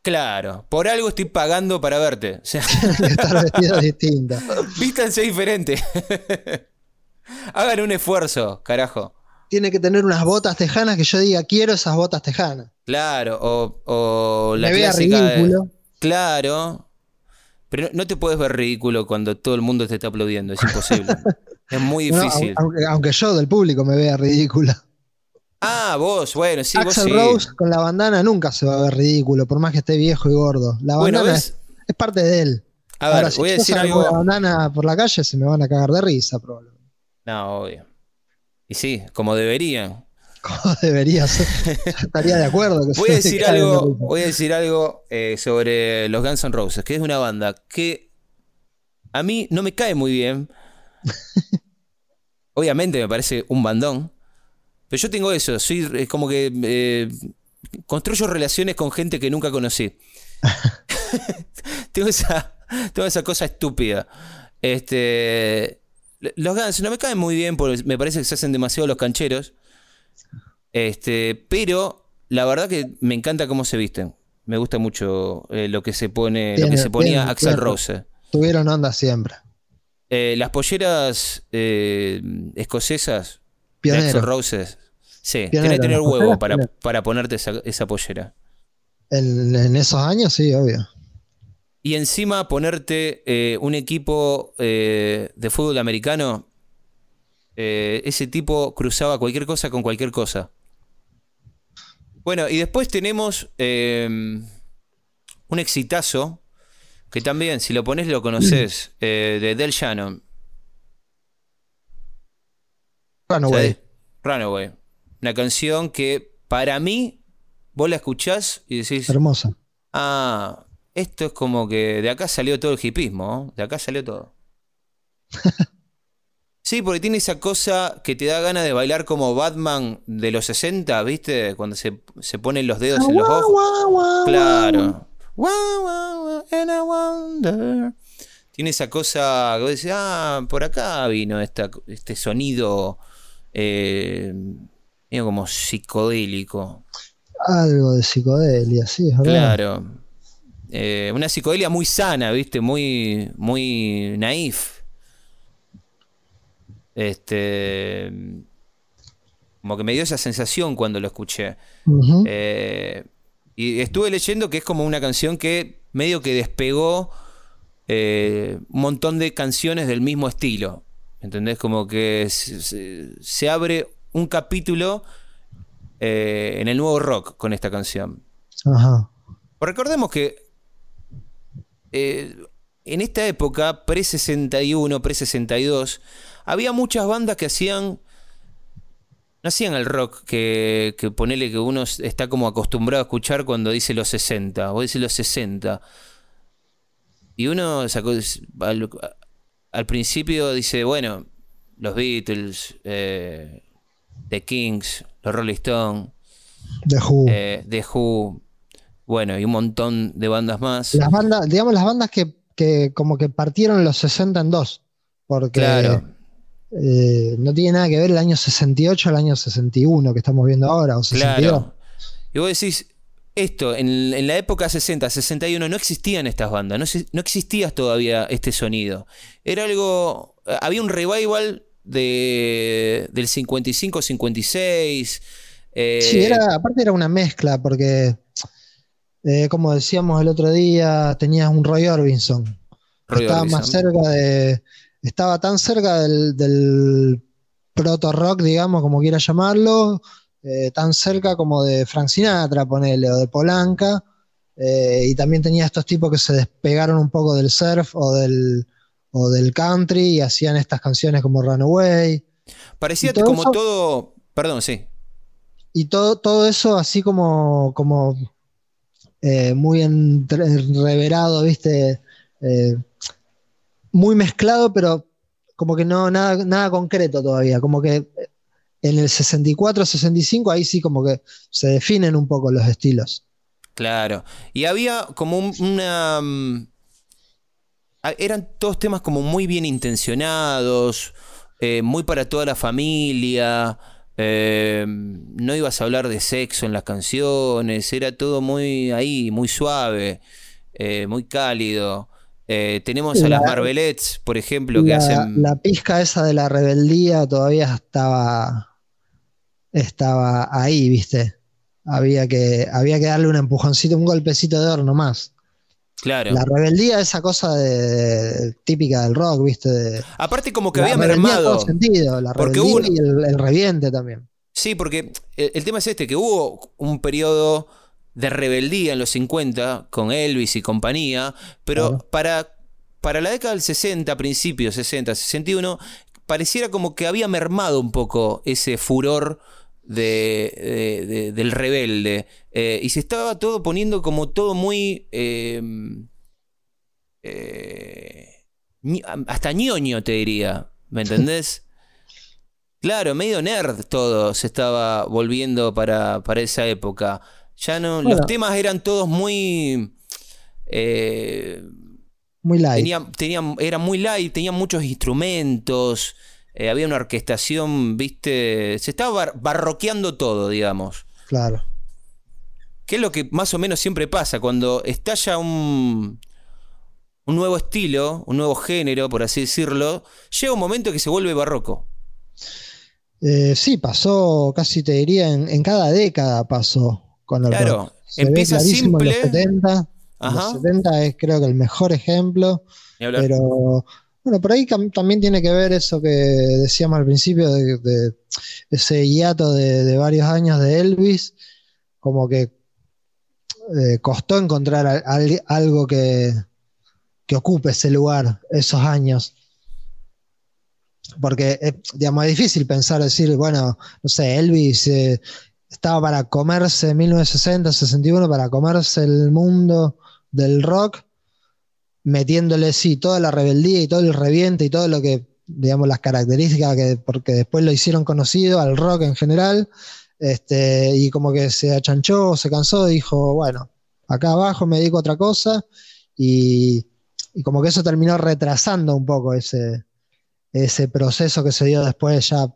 Claro. Por algo estoy pagando para verte. O sea, Estar vestidos distintos. vístanse diferente. Hagan un esfuerzo, carajo. Tiene que tener unas botas tejanas que yo diga, quiero esas botas tejanas. Claro, o, o la Me vea clásica de- ridículo. Claro. Pero no, te puedes ver ridículo cuando todo el mundo te está aplaudiendo. Es imposible. es muy No, difícil. aunque, aunque yo del público me vea ridículo. Ah, vos, bueno, sí, vos Axel sí. Rose con la bandana nunca se va a ver ridículo, por más que esté viejo y gordo. La Bueno, bandana ¿ves? es, es parte de él. A ver, Ahora, si voy a decir algo. la bandana por la calle, se me van a cagar de risa, probablemente. No, obvio. Y sí, como deberían. Como debería ser. Yo estaría de acuerdo. Que Voy a decir de algo, voy a decir algo eh, sobre los Guns N' Roses, que es una banda que a mí no me cae muy bien. Obviamente me parece un bandón. Pero yo tengo eso, soy es como que eh, construyo relaciones con gente que nunca conocí. tengo esa, tengo esa cosa estúpida. Este, los Guns no me caen muy bien porque me parece que se hacen demasiado los cancheros. Este, pero la verdad que me encanta cómo se visten. Me gusta mucho eh, lo que se pone, lo que se ponía tiene- Axel Rose. Tuvieron onda siempre. Eh, las polleras eh, escocesas de. Axel Rose. Sí, tenés que tener huevo para, para ponerte esa, esa pollera. En, en esos años, sí, obvio. Y encima ponerte eh, un equipo eh, de fútbol americano. eh, ese tipo cruzaba cualquier cosa con cualquier cosa. Bueno, y después tenemos un exitazo que también, si lo pones, lo conoces, de Del Shannon. Runaway. Runaway. Una canción que para mí, vos la escuchás y decís, Hermosa. Ah, esto es como que de acá salió todo el hipismo, ¿no? de acá salió todo. Sí, porque tiene esa cosa que te da ganas de bailar como Batman de los 60, ¿viste? Cuando se, se ponen los dedos en los ojos. Claro. Wow, wow, wow, and I wonder. Tiene esa cosa que vos decís, ah, por acá vino esta, este sonido eh, medio como psicodélico. Algo de psicodelia, sí, es verdad. Claro. Eh, una psicodelia muy sana, ¿viste? Muy, muy naif. Este. Como que me dio esa sensación cuando lo escuché. Eh, y estuve leyendo que es como una canción que medio que despegó eh, un montón de canciones del mismo estilo. ¿Entendés? Como que se, se- se abre un capítulo eh, en el nuevo rock con esta canción. Ajá. Recordemos que eh, en esta época, pre-61, pre-62, había muchas bandas que hacían. No hacían el rock que, que ponele que uno está como acostumbrado a escuchar cuando dice los 60 o dice los 60. Y uno sacó, al, al principio dice, bueno, los Beatles, eh, The Kings, los Rolling Stones, The Who. eh, The Who, bueno, y un montón de bandas más. Las bandas, digamos, las bandas que, que como que partieron los 60 en dos. Porque Claro, eh, no tiene nada que ver el año 68 al año 61 que estamos viendo ahora, o 62. claro. Y vos decís, esto, en, en la época 60, 61, no existían estas bandas, no, no existía todavía este sonido. Era algo, había un revival de, del 55, 56. eh, Sí, era, aparte era una mezcla, porque eh, como decíamos el otro día, tenías un Roy Orbison. que Roy estaba más cerca de. Estaba tan cerca del, del proto rock, digamos, como quiera llamarlo, eh, tan cerca como de Frank Sinatra, ponele, o de Polanca. eh, y también tenía estos tipos que se despegaron un poco del surf o del, o del country y hacían estas canciones como Runaway. Parecía todo como eso- todo. Perdón, sí. Y todo, todo eso así como, como eh, muy enreverado, ¿viste? Eh, muy mezclado, pero como que no, nada, nada concreto todavía. Como que en el 64, 65, ahí sí como que se definen un poco los estilos. Claro. Y había como un- una. Mm, a- Eran todos temas como muy bien intencionados, eh, muy para toda la familia. eh, no ibas a hablar de sexo en las canciones, era todo muy ahí, muy suave, eh, muy cálido. Tenemos a las La- Marvelettes, por ejemplo, que La, hacen. la pizca esa de la rebeldía todavía estaba, estaba ahí, ¿viste? Había que, había que darle un empujoncito, un golpecito de horno más. Claro. La rebeldía, esa cosa de, típica del rock, ¿viste? De- Aparte, como que había mermado. sentido, la Porque rebeldía hubo- y el, el reviente también. Sí, porque el, el tema es este, que hubo un periodo de rebeldía en los 50 con Elvis y compañía, pero Claro. para, para la década del 60, principios 60, 61, pareciera como que había mermado un poco ese furor de, de- de- del rebelde. eh, y se estaba todo poniendo como todo muy... eh, eh, hasta ñoño, te diría. ¿Me entendés? Claro, medio nerd todo se estaba volviendo para, para esa época. Ya no, Bueno. los temas eran todos muy. eh, Muy light. tenían, tenían, eran muy light, tenían muchos instrumentos, eh, había una orquestación, viste. Se estaba bar- barroqueando todo, digamos. Claro. ¿Qué es lo que más o menos siempre pasa? Cuando estalla un, un nuevo estilo, un nuevo género, por así decirlo, llega un momento que se vuelve barroco. Eh, sí, pasó, casi te diría, en, cada década pasó con el Claro, empieza simple. En los 70, los 70 es creo que el mejor ejemplo. Pero bueno, por ahí también tiene que ver eso que decíamos al principio de, ese hiato de, varios años de Elvis, como que eh, costó encontrar algo que, que ocupe ese lugar esos años. Porque, eh, digamos, es difícil pensar, decir, bueno, no sé, Elvis eh, estaba para comerse 1960, 61, para comerse el mundo del rock, metiéndole, sí, toda la rebeldía y todo el reviente y todo lo que, digamos, las características que, porque después lo hicieron conocido al rock en general, este, y como que se achanchó, se cansó, dijo, bueno, acá abajo me dedico a otra cosa, y, y como que eso terminó retrasando un poco ese, ese proceso que se dio después ya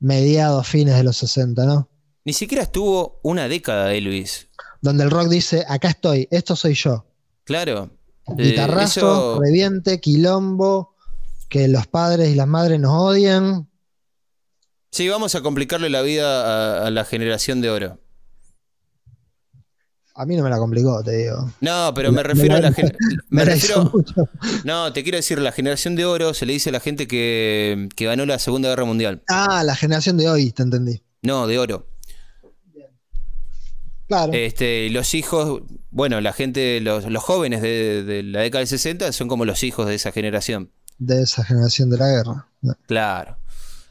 mediados, fines de los 60, ¿no? Ni siquiera estuvo una década de Luis. Donde el rock dice, acá estoy, esto soy yo. Claro. Eh, Guitarrazo, reviente, quilombo, que los padres y las madres nos odian. Sí, vamos a complicarle la vida a la generación de oro. A mí no me la complicó, te digo. No, pero me refiero a la. Me, refiero. No, te quiero decir, la generación de oro se le dice a la gente que, ganó la Segunda Guerra Mundial. Ah, la generación de hoy, te entendí. No, de oro. Claro. Este, los hijos, bueno, la gente, los, los jóvenes de, de, la década del 60 son como los hijos de esa generación. De esa generación de la guerra. Claro.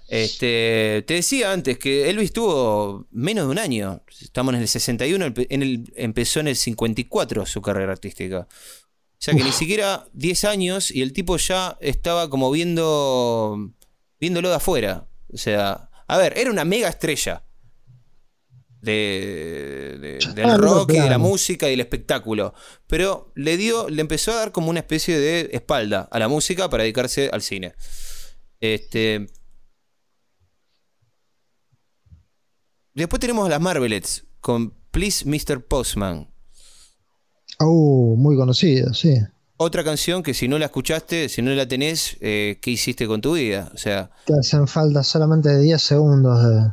Este, te decía antes que Elvis tuvo menos de un año. Estamos en el 61, en el, empezó en el 54 su carrera artística. O sea que ni siquiera 10 años y el tipo ya estaba como viendo viéndolo de afuera. O sea, a ver, era una mega estrella de, del rock y de la música y del espectáculo. Pero le dio, le empezó a dar como una especie de espalda a la música para dedicarse al cine. Este, Después tenemos las Marvelettes con Please Mr. Postman. Oh, muy conocida, sí. Otra canción que si no la escuchaste, si no la tenés, eh, ¿qué hiciste con tu vida? O sea, te hacen falta solamente 10 segundos de,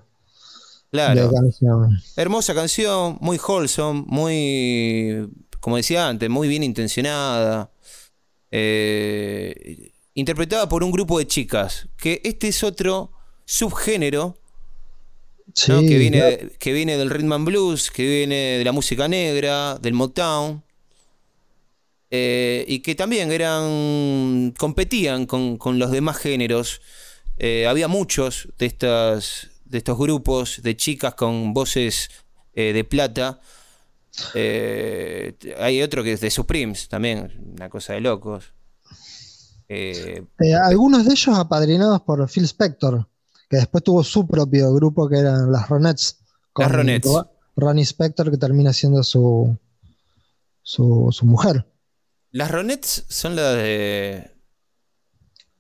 claro. canción. Hermosa canción, muy wholesome, muy, como decía antes, muy bien intencionada. Eh, interpretada por un grupo de chicas, que este es otro subgénero que, viene, que viene del rhythm and blues, que viene de la música negra, del Motown. Eh, y que también eran competían con, los demás géneros. Eh, había muchos de, estas, de estos grupos de chicas con voces eh, de plata. hay otro que es de Supremes también, una cosa de locos. algunos de ellos apadrinados por Phil Spector que después tuvo su propio grupo que eran las Ronettes. Con las Ronettes. Ronnie Spector, que termina siendo su, su, mujer. ¿Las Ronettes son las de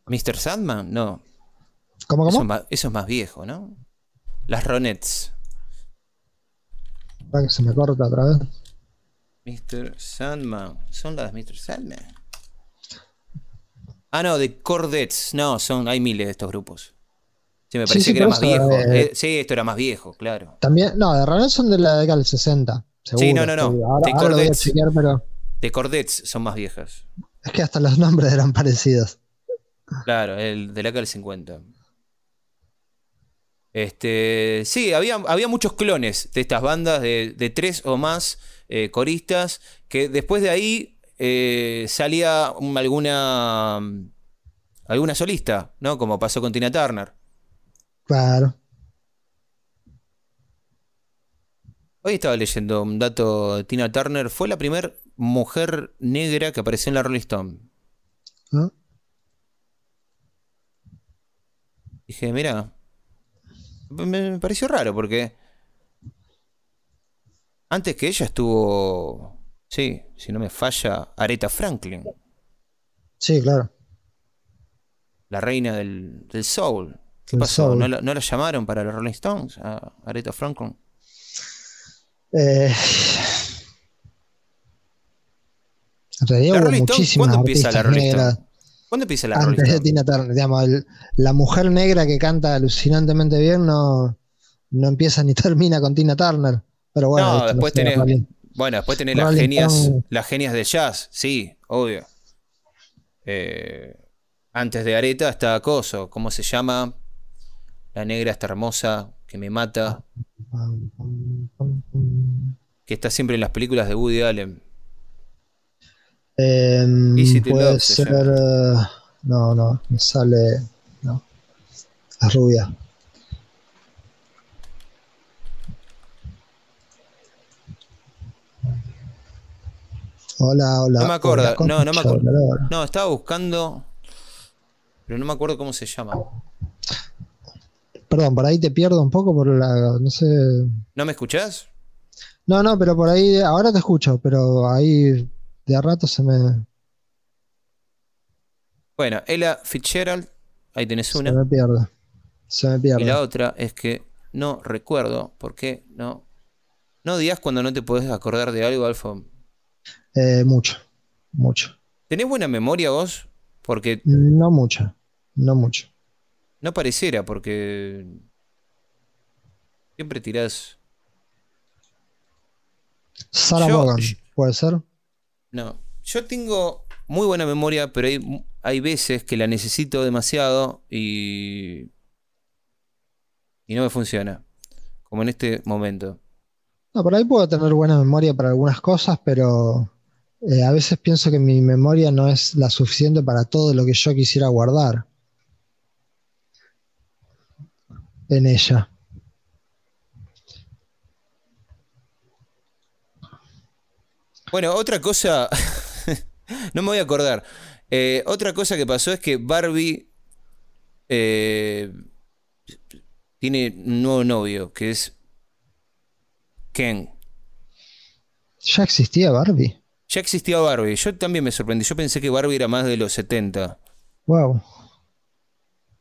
Mr. Sandman? No. ¿Cómo, cómo? Eso es, más, eso es más viejo, ¿no? Las Ronettes. Para que se me corta otra vez. Mr. Sandman. ¿Son las de Mr. Sandman? Ah, no, de Cordettes. No, son, hay miles de estos grupos. Sí, me parece que era más viejo. Eh, sí, esto era más viejo, claro. También, no, de Ronald son de la década del 60. sí, no, no, no. Ahora, de, Cordets, son más viejas. Es que hasta los nombres eran parecidos. Claro, el de la década del 50. Este, sí, había, había muchos clones de estas bandas de, tres o más eh, coristas que después de ahí eh, salía alguna alguna solista, ¿no? Como pasó con Tina Turner. Claro. Hoy estaba leyendo un dato. Tina Turner fue la primera mujer negra que apareció en la Rolling Stone. ¿Ah? Dije, mira, me pareció raro porque antes que ella estuvo, sí, si no me falla, Aretha Franklin. Sí, claro. La reina del, del soul. ¿Qué pasó? ¿No la, llamaron para los Rolling Stones a Aretha Franklin? Eh, en realidad La hubo muchísimas ¿Cuándo empieza la Rolling Stone? ¿Cuándo empieza la antes de? Tina Turner. Digamos, el- la mujer negra que canta alucinantemente bien no, no empieza ni termina con Tina Turner. Pero bueno, No, después tenés- Bueno, después tenés las genias, Stone. las genias del jazz, sí, obvio. Eh, antes de Areta está Coso, ¿cómo se llama? La negra está hermosa, que me mata, que está siempre en las películas de Woody Allen. Em, to puede Love se ser. eh, no, no, me sale. No. Es rubia. Hola, hola. No me acuerdo, hola, no, no me acuerdo. la. No, estaba buscando, pero no me acuerdo cómo se llama. Perdón, por ahí te pierdo un poco por la. No sé. ¿No me escuchás? No, no, pero por ahí. Ahora te escucho, pero ahí de a rato se me, Bueno, Ella Fitzgerald, ahí tenés se una. me pierde. Se me Y pierde. la otra es que no recuerdo por qué no. No digas cuando no te podés acordar de algo, Alfa. Eh, mucho, mucho. ¿Tenés buena memoria vos? Porque No mucho, no mucho. no pareciera, porque siempre tirás. Sarah Yo- yo- puede ser. No, yo tengo muy buena memoria, pero hay, hay veces que la necesito demasiado y. y no me funciona. Como en este momento. No, por ahí puedo tener buena memoria para algunas cosas, pero eh, a veces pienso que mi memoria no es la suficiente para todo lo que yo quisiera guardar en ella. Bueno, otra cosa. no me voy a acordar. Eh, otra cosa que pasó es que Barbie eh, tiene un nuevo novio, que es Ken. ¿Ya existía Barbie? Ya existía Barbie. Yo también me sorprendí. Yo pensé que Barbie era más de los 70. Wow.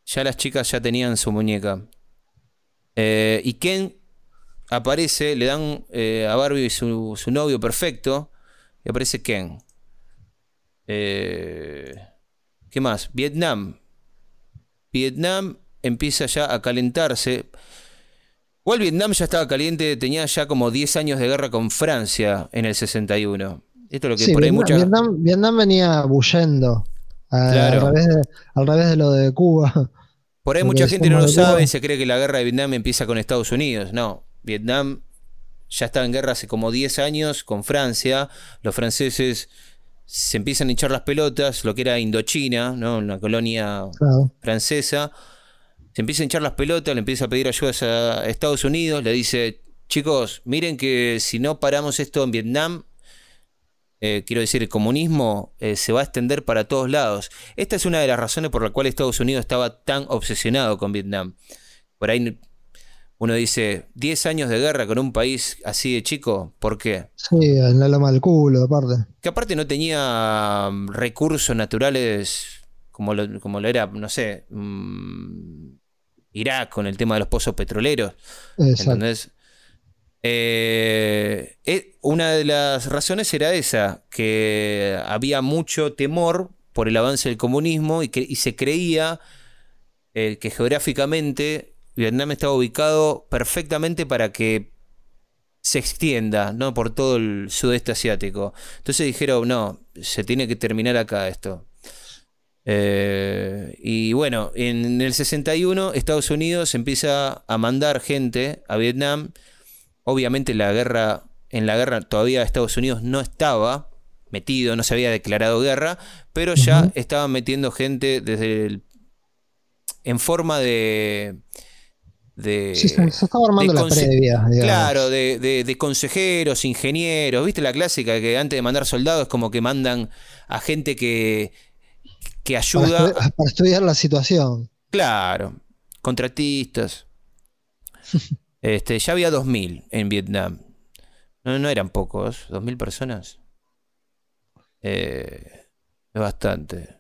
Ya las chicas ya tenían su muñeca. Eh, y Ken aparece, le dan eh, a Barbie su, su novio perfecto. Y aparece Ken. Eh, ¿Qué más? Vietnam. Vietnam empieza ya a calentarse. Igual Vietnam ya estaba caliente, tenía ya como 10 años de guerra con Francia en el 61. Esto es lo que Sí, por ahí Vietnam, mucha... Vietnam- Vietnam venía bullendo. a- Claro. Al, revés de, al revés de lo de Cuba. Por ahí mucha gente no lo sabe y se cree que la guerra de Vietnam empieza con Estados Unidos. No, Vietnam ya estaba en guerra hace como 10 años con Francia. Los franceses se empiezan a hinchar las pelotas, lo que era Indochina, ¿no? una colonia Claro. francesa. Se empieza a hinchar las pelotas, le empieza a pedir ayudas a Estados Unidos, le dice, chicos, miren que si no paramos esto en Vietnam, eh, quiero decir, el comunismo eh, se va a extender para todos lados. Esta es una de las razones por la cual Estados Unidos estaba tan obsesionado con Vietnam. Por ahí uno dice, 10 años de guerra con un país así de chico, ¿por qué? Sí, en la loma del culo, aparte. Que aparte no tenía mm, recursos naturales como lo, como lo era, no sé, mm, Irak con el tema de los pozos petroleros. Exacto. ¿Entendés? Eh, eh, una de las razones era esa, que había mucho temor por el avance del comunismo y, que, y se creía eh, que geográficamente Vietnam estaba ubicado perfectamente para que se extienda ¿no? por todo el sudeste asiático. Entonces dijeron, no, se tiene que terminar acá esto. Eh, y bueno, en el 61 Estados Unidos empieza a mandar gente a Vietnam. Obviamente la guerra, en la guerra todavía Estados Unidos no estaba metido, no se había declarado guerra, pero ya Ujú. estaban metiendo gente desde el- en forma de de, Sí, se, se estaba armando de la conse- previa, digamos. Claro, de, de- de consejeros, ingenieros. ¿Viste la clásica que antes de mandar soldados es como que mandan a gente que, que Para, ayuda? para estudiar la situación. Claro, contratistas. Este, ya había 2.000 en Vietnam. No, no eran pocos, 2.000 personas. Eh, es bastante.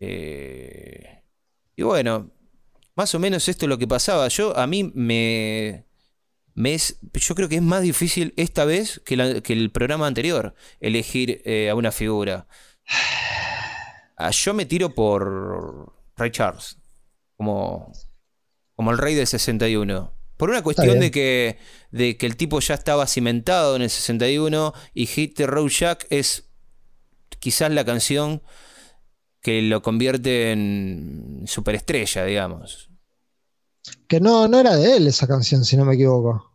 Eh, y bueno, más o menos esto es lo que pasaba. Yo, a mí me, me es, yo creo que es más difícil esta vez que, la- que el programa anterior elegir eh, a una figura. Ah, yo me tiro por Ray Charles, como, como el rey del 61. Por una cuestión de que, de que el tipo ya estaba cimentado en el 61 y Hit the Road Jack es quizás la canción que lo convierte en superestrella, digamos. Que no, no era de él esa canción, si no me equivoco.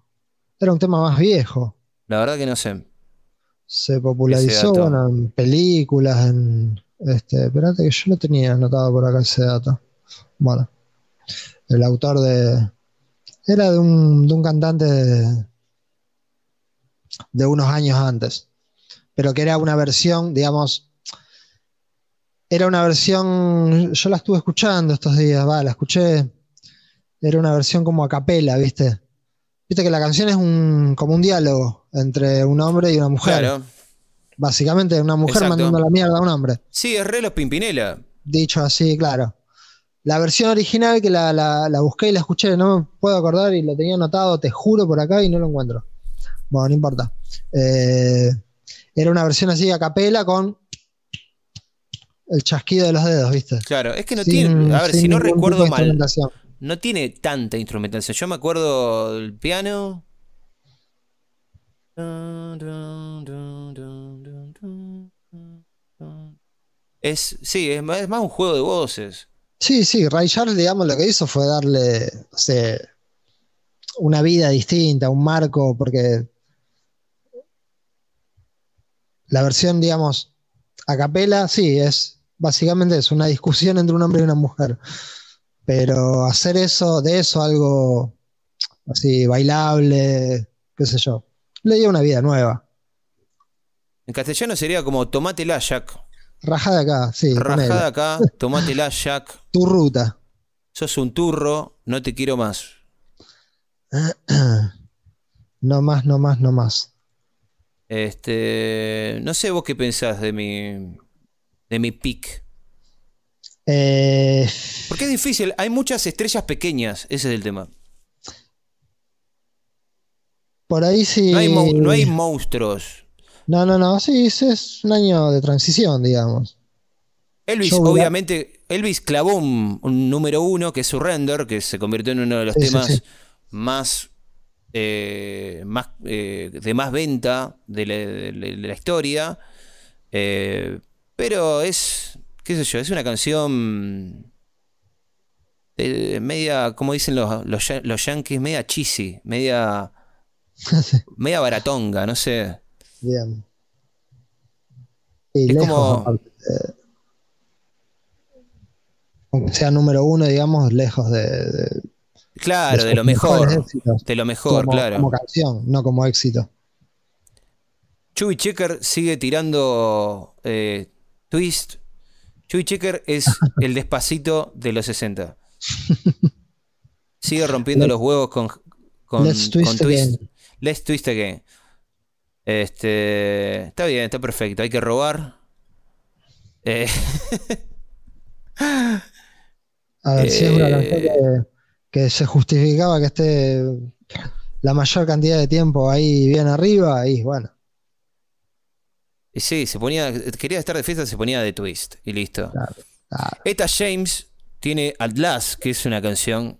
Era un tema más viejo. La verdad que no sé. Se popularizó bueno, en películas, en. Este, espérate que yo lo tenía anotado por acá ese dato. Bueno. El autor de. Era de un, de un cantante de, de unos años antes. Pero que era una versión, digamos. Era una versión. Yo la estuve escuchando estos días, va, la escuché. Era una versión como a capela, ¿viste? Viste que la canción es un, como un diálogo entre un hombre y una mujer. Claro. Básicamente una mujer Exacto. mandando la mierda a un hombre. Sí, es re los Pimpinela. Dicho así, claro. La versión original que la, la- la busqué y la escuché, no me puedo acordar y lo tenía anotado, te juro, por acá y no lo encuentro. Bueno, no importa. Eh, era una versión así a capela con el chasquido de los dedos, ¿viste? Claro, es que no Sin- tiene. A ver, si no recuerdo mal, no tiene tanta instrumentación. Yo me acuerdo del piano. Es, sí, es más, es más un juego de voces. Sí, sí, Ray Charles, digamos, lo que hizo fue darle, o sea, una vida distinta, un marco, porque la versión, digamos, a capela, sí, es básicamente es una discusión entre un hombre y una mujer. Pero hacer eso, de eso algo así bailable, qué sé yo, le dio una vida nueva. En castellano sería como tomátela, Jack. Rajada acá, sí. Rajada acá, tomátela, Jack. tu ruta. Sos un turro, no te quiero más. No más, no más, no más. Este, no sé vos qué pensás de mi de mi pick. Eh, Porque es difícil, hay muchas estrellas pequeñas, ese es el tema. por ahí sí. No hay, mo- no hay monstruos. No, no, no, sí, es, un año de transición, digamos. Elvis, Yo obviamente, Elvis clavó un, un número uno, que es Surrender, que se convirtió en uno de los Sí, temas sí. más, eh, más eh, de más venta de la, de la- de la historia. Eh, pero es, qué sé yo, es una canción eh, media, como dicen los, los, ya- los yankees, media cheesy, media, media baratonga, no sé. Bien. Es lejos, como- eh, aunque sea número uno, digamos, lejos de, de- Claro, de lo mejor. éxitos, De lo mejor, claro. como canción, no como éxito. Chubby Checker sigue tirando eh, twist. Chubby Checker es el despacito de los 60. Sigue rompiendo los huevos con, con, Let's twist con again. Let's twist again. Este, está bien, está perfecto. Hay que robar. Eh, A ver, si es una Eh, canción que, que se justificaba que esté la mayor cantidad de tiempo ahí bien arriba, y bueno. Y sí, se ponía, quería estar de fiesta, se ponía de twist y listo. Claro, claro. Etta James tiene At Last, que es una canción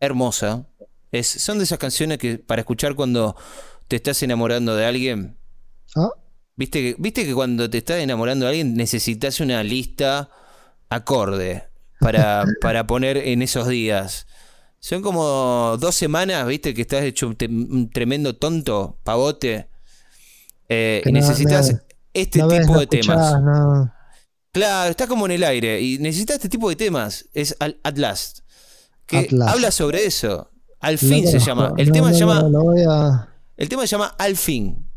hermosa. Es, son de esas canciones que para escuchar cuando te estás enamorando de alguien. ¿Ah? ¿Viste que, ¿Viste que cuando te estás enamorando de alguien necesitas una lista acorde para, para poner en esos días? Son como dos semanas, ¿viste? Que estás hecho un, un tremendo tonto, pavote. Eh, y no- necesitas no- este No tipo de temas. escuchás. Claro, está como en el aire y necesita este tipo de temas. Es Al- At Last. Que At Last. habla sobre eso. Al fin se llama. El tema se llama. a- El tema se llama Al fin.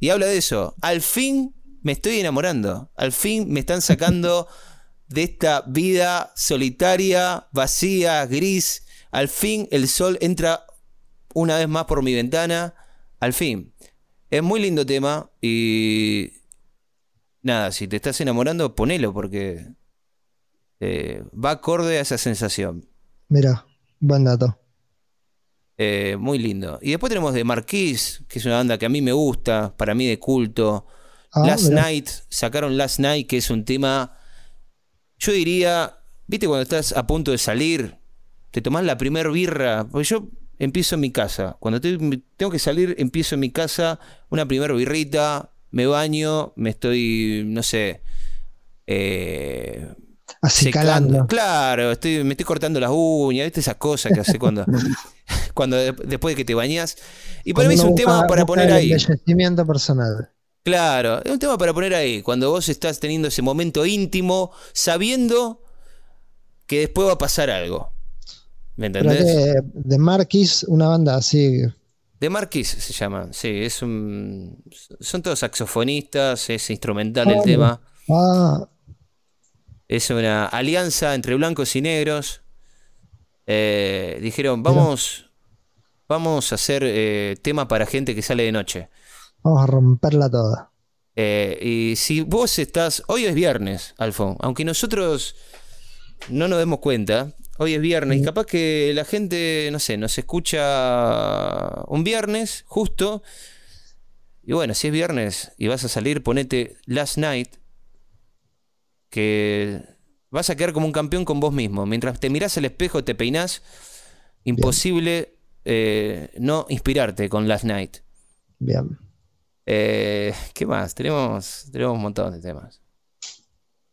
Y habla de eso. Al fin me estoy enamorando. Al fin me están sacando de esta vida solitaria, vacía, gris. Al fin el sol entra una vez más por mi ventana. Al fin. Es muy lindo tema y nada, si te estás enamorando, ponelo porque eh, va acorde a esa sensación. Mira, buen dato. Eh, muy lindo. Y después tenemos de Marquis, que es una banda que a mí me gusta, para mí de culto. Ah, Last mirá. Night, sacaron Last Night, que es un tema, yo diría, viste cuando estás a punto de salir, te tomás la primer birra, porque yo empiezo en mi casa, cuando estoy- tengo que salir, empiezo en mi casa, una primer birrita, me baño, me estoy, no sé, eh, Acicalando. secando. Claro, estoy, me estoy cortando las uñas, ¿viste? esas cosas que hace cuando, cuando de- después de que te bañas. Y para Cuando mí es un tema busca- para busca poner el ahí. embellecimiento personal. Claro, es un tema para poner ahí, cuando vos estás teniendo ese momento íntimo, sabiendo que después va a pasar algo. ¿Me Pero entendés? que de Marquis, una banda así. De Marquis se llama, sí, es un. Son todos saxofonistas, es instrumental el Ah, tema. Ah, Es una alianza entre blancos y negros. Eh, dijeron, vamos, vamos a hacer eh, tema para gente que sale de noche. vamos a romperla toda. Eh, y si vos estás, hoy es viernes, Alfon, aunque nosotros no nos demos cuenta, hoy es viernes, y capaz que la gente, no sé, nos escucha un viernes justo, y bueno, si es viernes y vas a salir, ponete Last Night, que vas a quedar como un campeón con vos mismo. Mientras te mirás al espejo, te peinás, imposible eh, no inspirarte con Last Night. Bien. Eh, ¿Qué más? Tenemos, tenemos un montón de temas.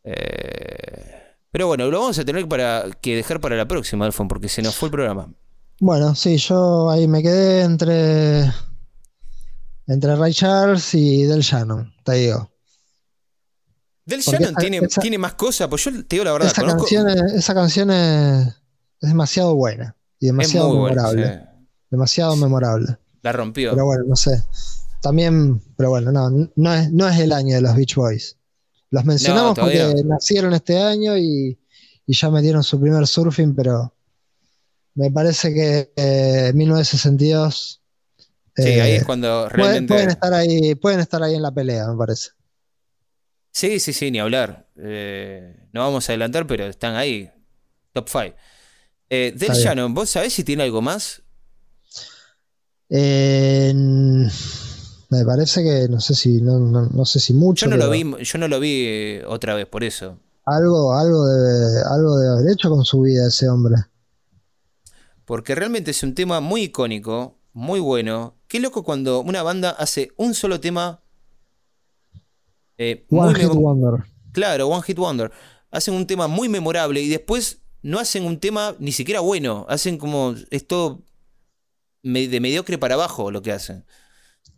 Eh, pero bueno, lo vamos a tener para, que dejar para la próxima, Alfon, porque se nos fue el programa. Bueno, sí, yo ahí me quedé entre. Entre Ray Charles y Del Shannon, te digo. Del Porque Shannon esa- tiene, esa- tiene más cosas, pues yo te digo la verdad, Esa conozco- canción, es, esa canción es, es demasiado buena y demasiado buena, memorable. sí. Demasiado memorable. La rompió. Pero bueno, no sé. También, pero bueno, no, no es, no es el año de los Beach Boys. Los mencionamos porque nacieron este año y, y ya metieron su primer surfing, pero me parece que eh, 1962 sí, eh, ahí es cuando pueden, realmente. pueden estar ahí, pueden estar ahí en la pelea, me parece. Sí, sí, sí, ni hablar. Eh, no vamos a adelantar, pero están ahí. Top 5. Eh, Del. Shannon, ¿vos sabés si tiene algo más? Eh, me parece que no sé si no, no- no sé si mucho. Yo no lo vi, yo no lo vi eh, otra vez, por eso. Algo, algo debe, algo debe haber hecho con su vida ese hombre. Porque realmente es un tema muy icónico, muy bueno. Qué loco cuando una banda hace un solo tema. eh, One Hit Wonder. claro, One Hit Wonder. Hacen un tema muy memorable y después no hacen un tema ni siquiera bueno. Hacen como. Es todo me- de mediocre para abajo lo que hacen.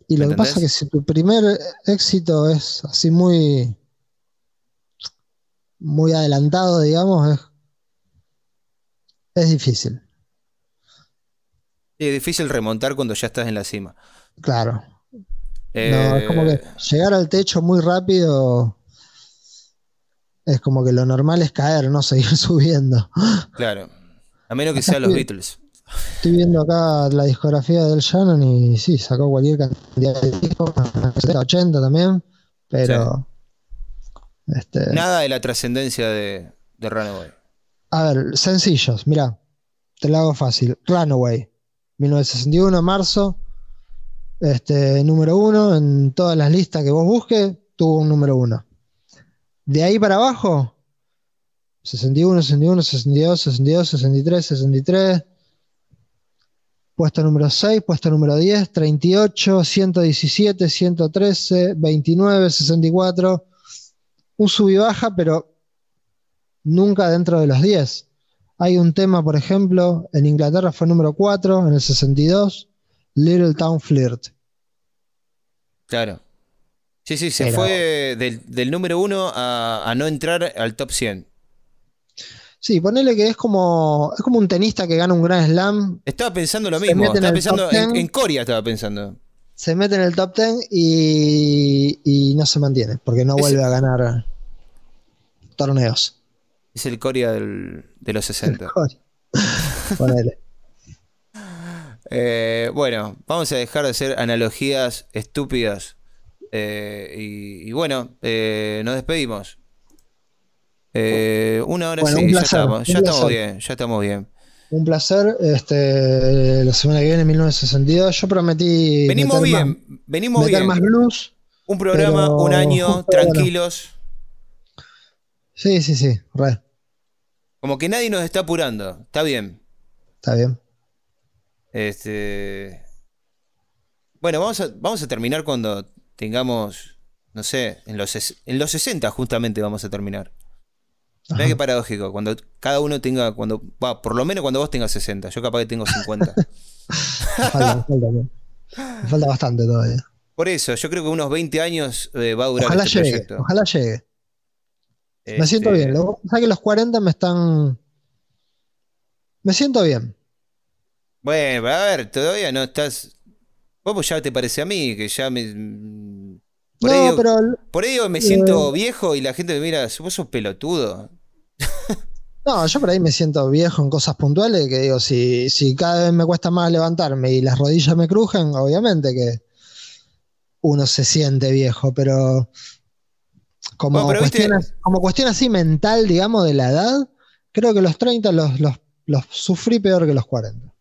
Y lo ¿Me que pasa es que si tu primer éxito es así muy, muy adelantado, digamos, es, es difícil. Es difícil remontar cuando ya estás en la cima. Claro. No, Eh, es como que llegar al techo muy rápido es como que lo normal es caer, no seguir subiendo. Claro. A menos que sean los Beatles. Estoy viendo acá la discografía del Shannon y sí, sacó cualquier cantidad de discos, 70, 80 también, pero este, Nada de la trascendencia de, de Runaway. a ver, sencillos, mira, te lo hago fácil. Runaway, 1961, marzo, este, número uno en todas las listas que vos busques, tuvo un número uno. De ahí para abajo, 61, 61, 62, 62, 63, 63. Puesto número 6, puesto número 10, 38, 117, 113, 29, 64. Un sub y baja, pero nunca dentro de los 10. Hay un tema, por ejemplo, en Inglaterra fue número 4, en el 62, Little Town Flirt. Claro. Sí, sí, se Pero- fue del, del número uno a, a no entrar al top 100. Sí, ponele que es como, es como un tenista que gana un gran slam, Estaba pensando lo mismo. en Estaba el pensando en, 10. en Coria, estaba pensando. se mete en el top 10 y, y no se mantiene, porque no vuelve a ganar torneos. Es el Coria del- de los 60. Ponele. Eh, bueno, vamos a dejar de hacer analogías estúpidas. Eh, y, y bueno, eh, nos despedimos. Eh, una hora Bueno, sí, un ya placer, estamos, ya estamos bien, ya estamos bien. Un placer. Este, la semana que viene, 1962. Yo prometí. Venimos meter bien, más- venimos meter bien. más blues. Un programa, pero un año, tranquilos. Sí, sí, sí. Re. Como que nadie nos está apurando. Está bien. Está bien. Este. Bueno, vamos a, vamos a terminar cuando tengamos. No sé, en los, en los 60 justamente vamos a terminar. Mira qué paradójico. Cuando cada uno tenga. cuando va, Por lo menos cuando vos tengas 60. Yo capaz que tengo 50. Me falta, me falta, me falta bastante todavía. Por eso, yo creo que unos 20 años eh, va a durar Ojalá este llegue. proyecto. Ojalá llegue. Me siento Este, bien. Lo que que los 40 me están. Me siento bien. Bueno, a ver, todavía no estás. Vos pues ya te parece a mí, que ya me. Por, no, digo- pero. por digo, me siento viejo y la gente me mira, vos sos pelotudo. No, yo por ahí me siento viejo en cosas puntuales. Que digo, si, si cada vez me cuesta más levantarme y las rodillas me crujen, obviamente que uno se siente viejo, pero. Como, Bueno, pero viste- cuestión, as- como cuestión así mental, digamos, de la edad, creo que los 30 los, los, los sufrí peor que los 40.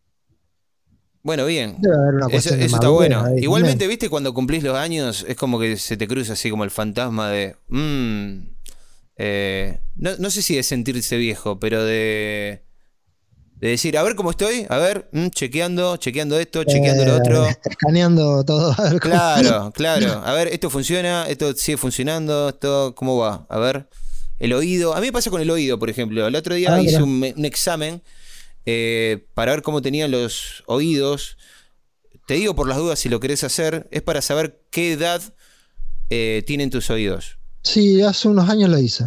Bueno, bien. Debe haber una Eso, está bueno. ahí Igualmente, viste, cuando cumplís los años, es como que se te cruza así como el fantasma de. mm, eh, no, no sé si de sentirse viejo, pero de. De decir, a ver cómo estoy, a ver, mm, chequeando, chequeando esto, chequeando lo Eh, otro. Escaneando todo. a ver cómo- Claro, claro. A ver, esto funciona, esto sigue funcionando, esto, ¿cómo va? A ver, el oído. A mí me pasa con el oído, por ejemplo. El otro día Ah, hice un, un examen eh, para ver cómo tenían los oídos. Te digo por las dudas si lo querés hacer, es para saber qué edad tienen tus oídos. Sí, hace unos años lo hice.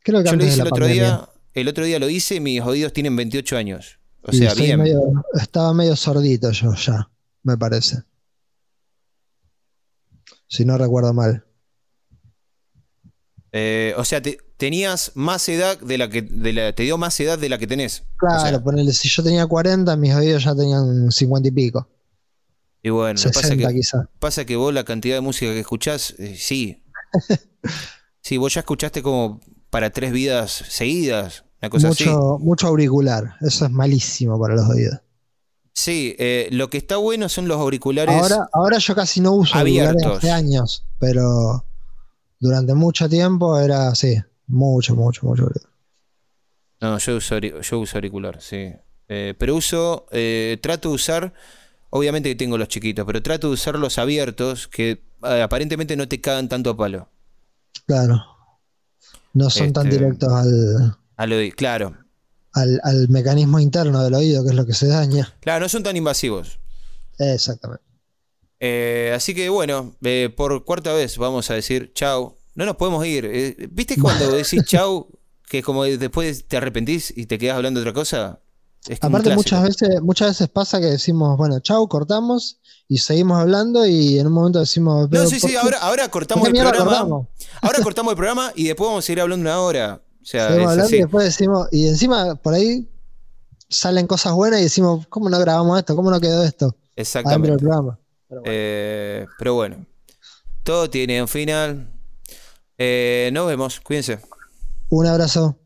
Creo que Yo lo hice el otro pandemia. día, el otro día lo hice y mis oídos tienen 28 años. O Y sea, bien. medio- estaba medio sordito yo ya, me parece. Si no recuerdo mal. Eh, o sea, te- tenías más edad de la que de la, te dio más edad de la que tenés. O Claro, sea, ponele, si yo tenía 40, mis oídos ya tenían 50 y pico. y bueno, lo que pasa 60 que quizá. Pasa que vos la cantidad de música que escuchás, eh, sí. Sí, vos ya escuchaste como para tres vidas seguidas, una cosa así. Mucho, mucho auricular. Eso es malísimo para los oídos. Sí, eh, lo que está bueno son los auriculares. Ahora, ahora yo casi no uso auriculares abiertos. hace años, pero durante mucho tiempo era así. Mucho, mucho, mucho. No, yo uso, yo uso auricular, sí. Eh, pero uso, eh, trato de usar, obviamente que tengo los chiquitos, pero trato de usar los abiertos que eh, aparentemente no te cagan tanto a palo. Claro. No son tan Este- directos al, A lo de- claro, al, al mecanismo interno del oído, que es lo que se daña. claro, no son tan invasivos. Exactamente. Eh, así que bueno, eh, por cuarta vez vamos a decir chau. No nos podemos ir. ¿Viste cuando decís chau, que como después te arrepentís y te quedas hablando de otra cosa? Es Aparte, muchas veces, muchas veces pasa que decimos, bueno, chau, cortamos y seguimos hablando y en un momento decimos, No, "Pero, sí, ¿por sí, ahora, ahora cortamos el programa. cortamos?". Ahora cortamos el programa y después vamos a seguir hablando una hora. O sea, Seguimos hablando así. y después decimos, y encima por ahí salen cosas buenas y decimos, ¿cómo no grabamos esto? ¿Cómo no quedó esto? Adentro del Exactamente. programa. Pero bueno. Eh, pero bueno, todo tiene un final. Eh, nos vemos, cuídense. Un abrazo.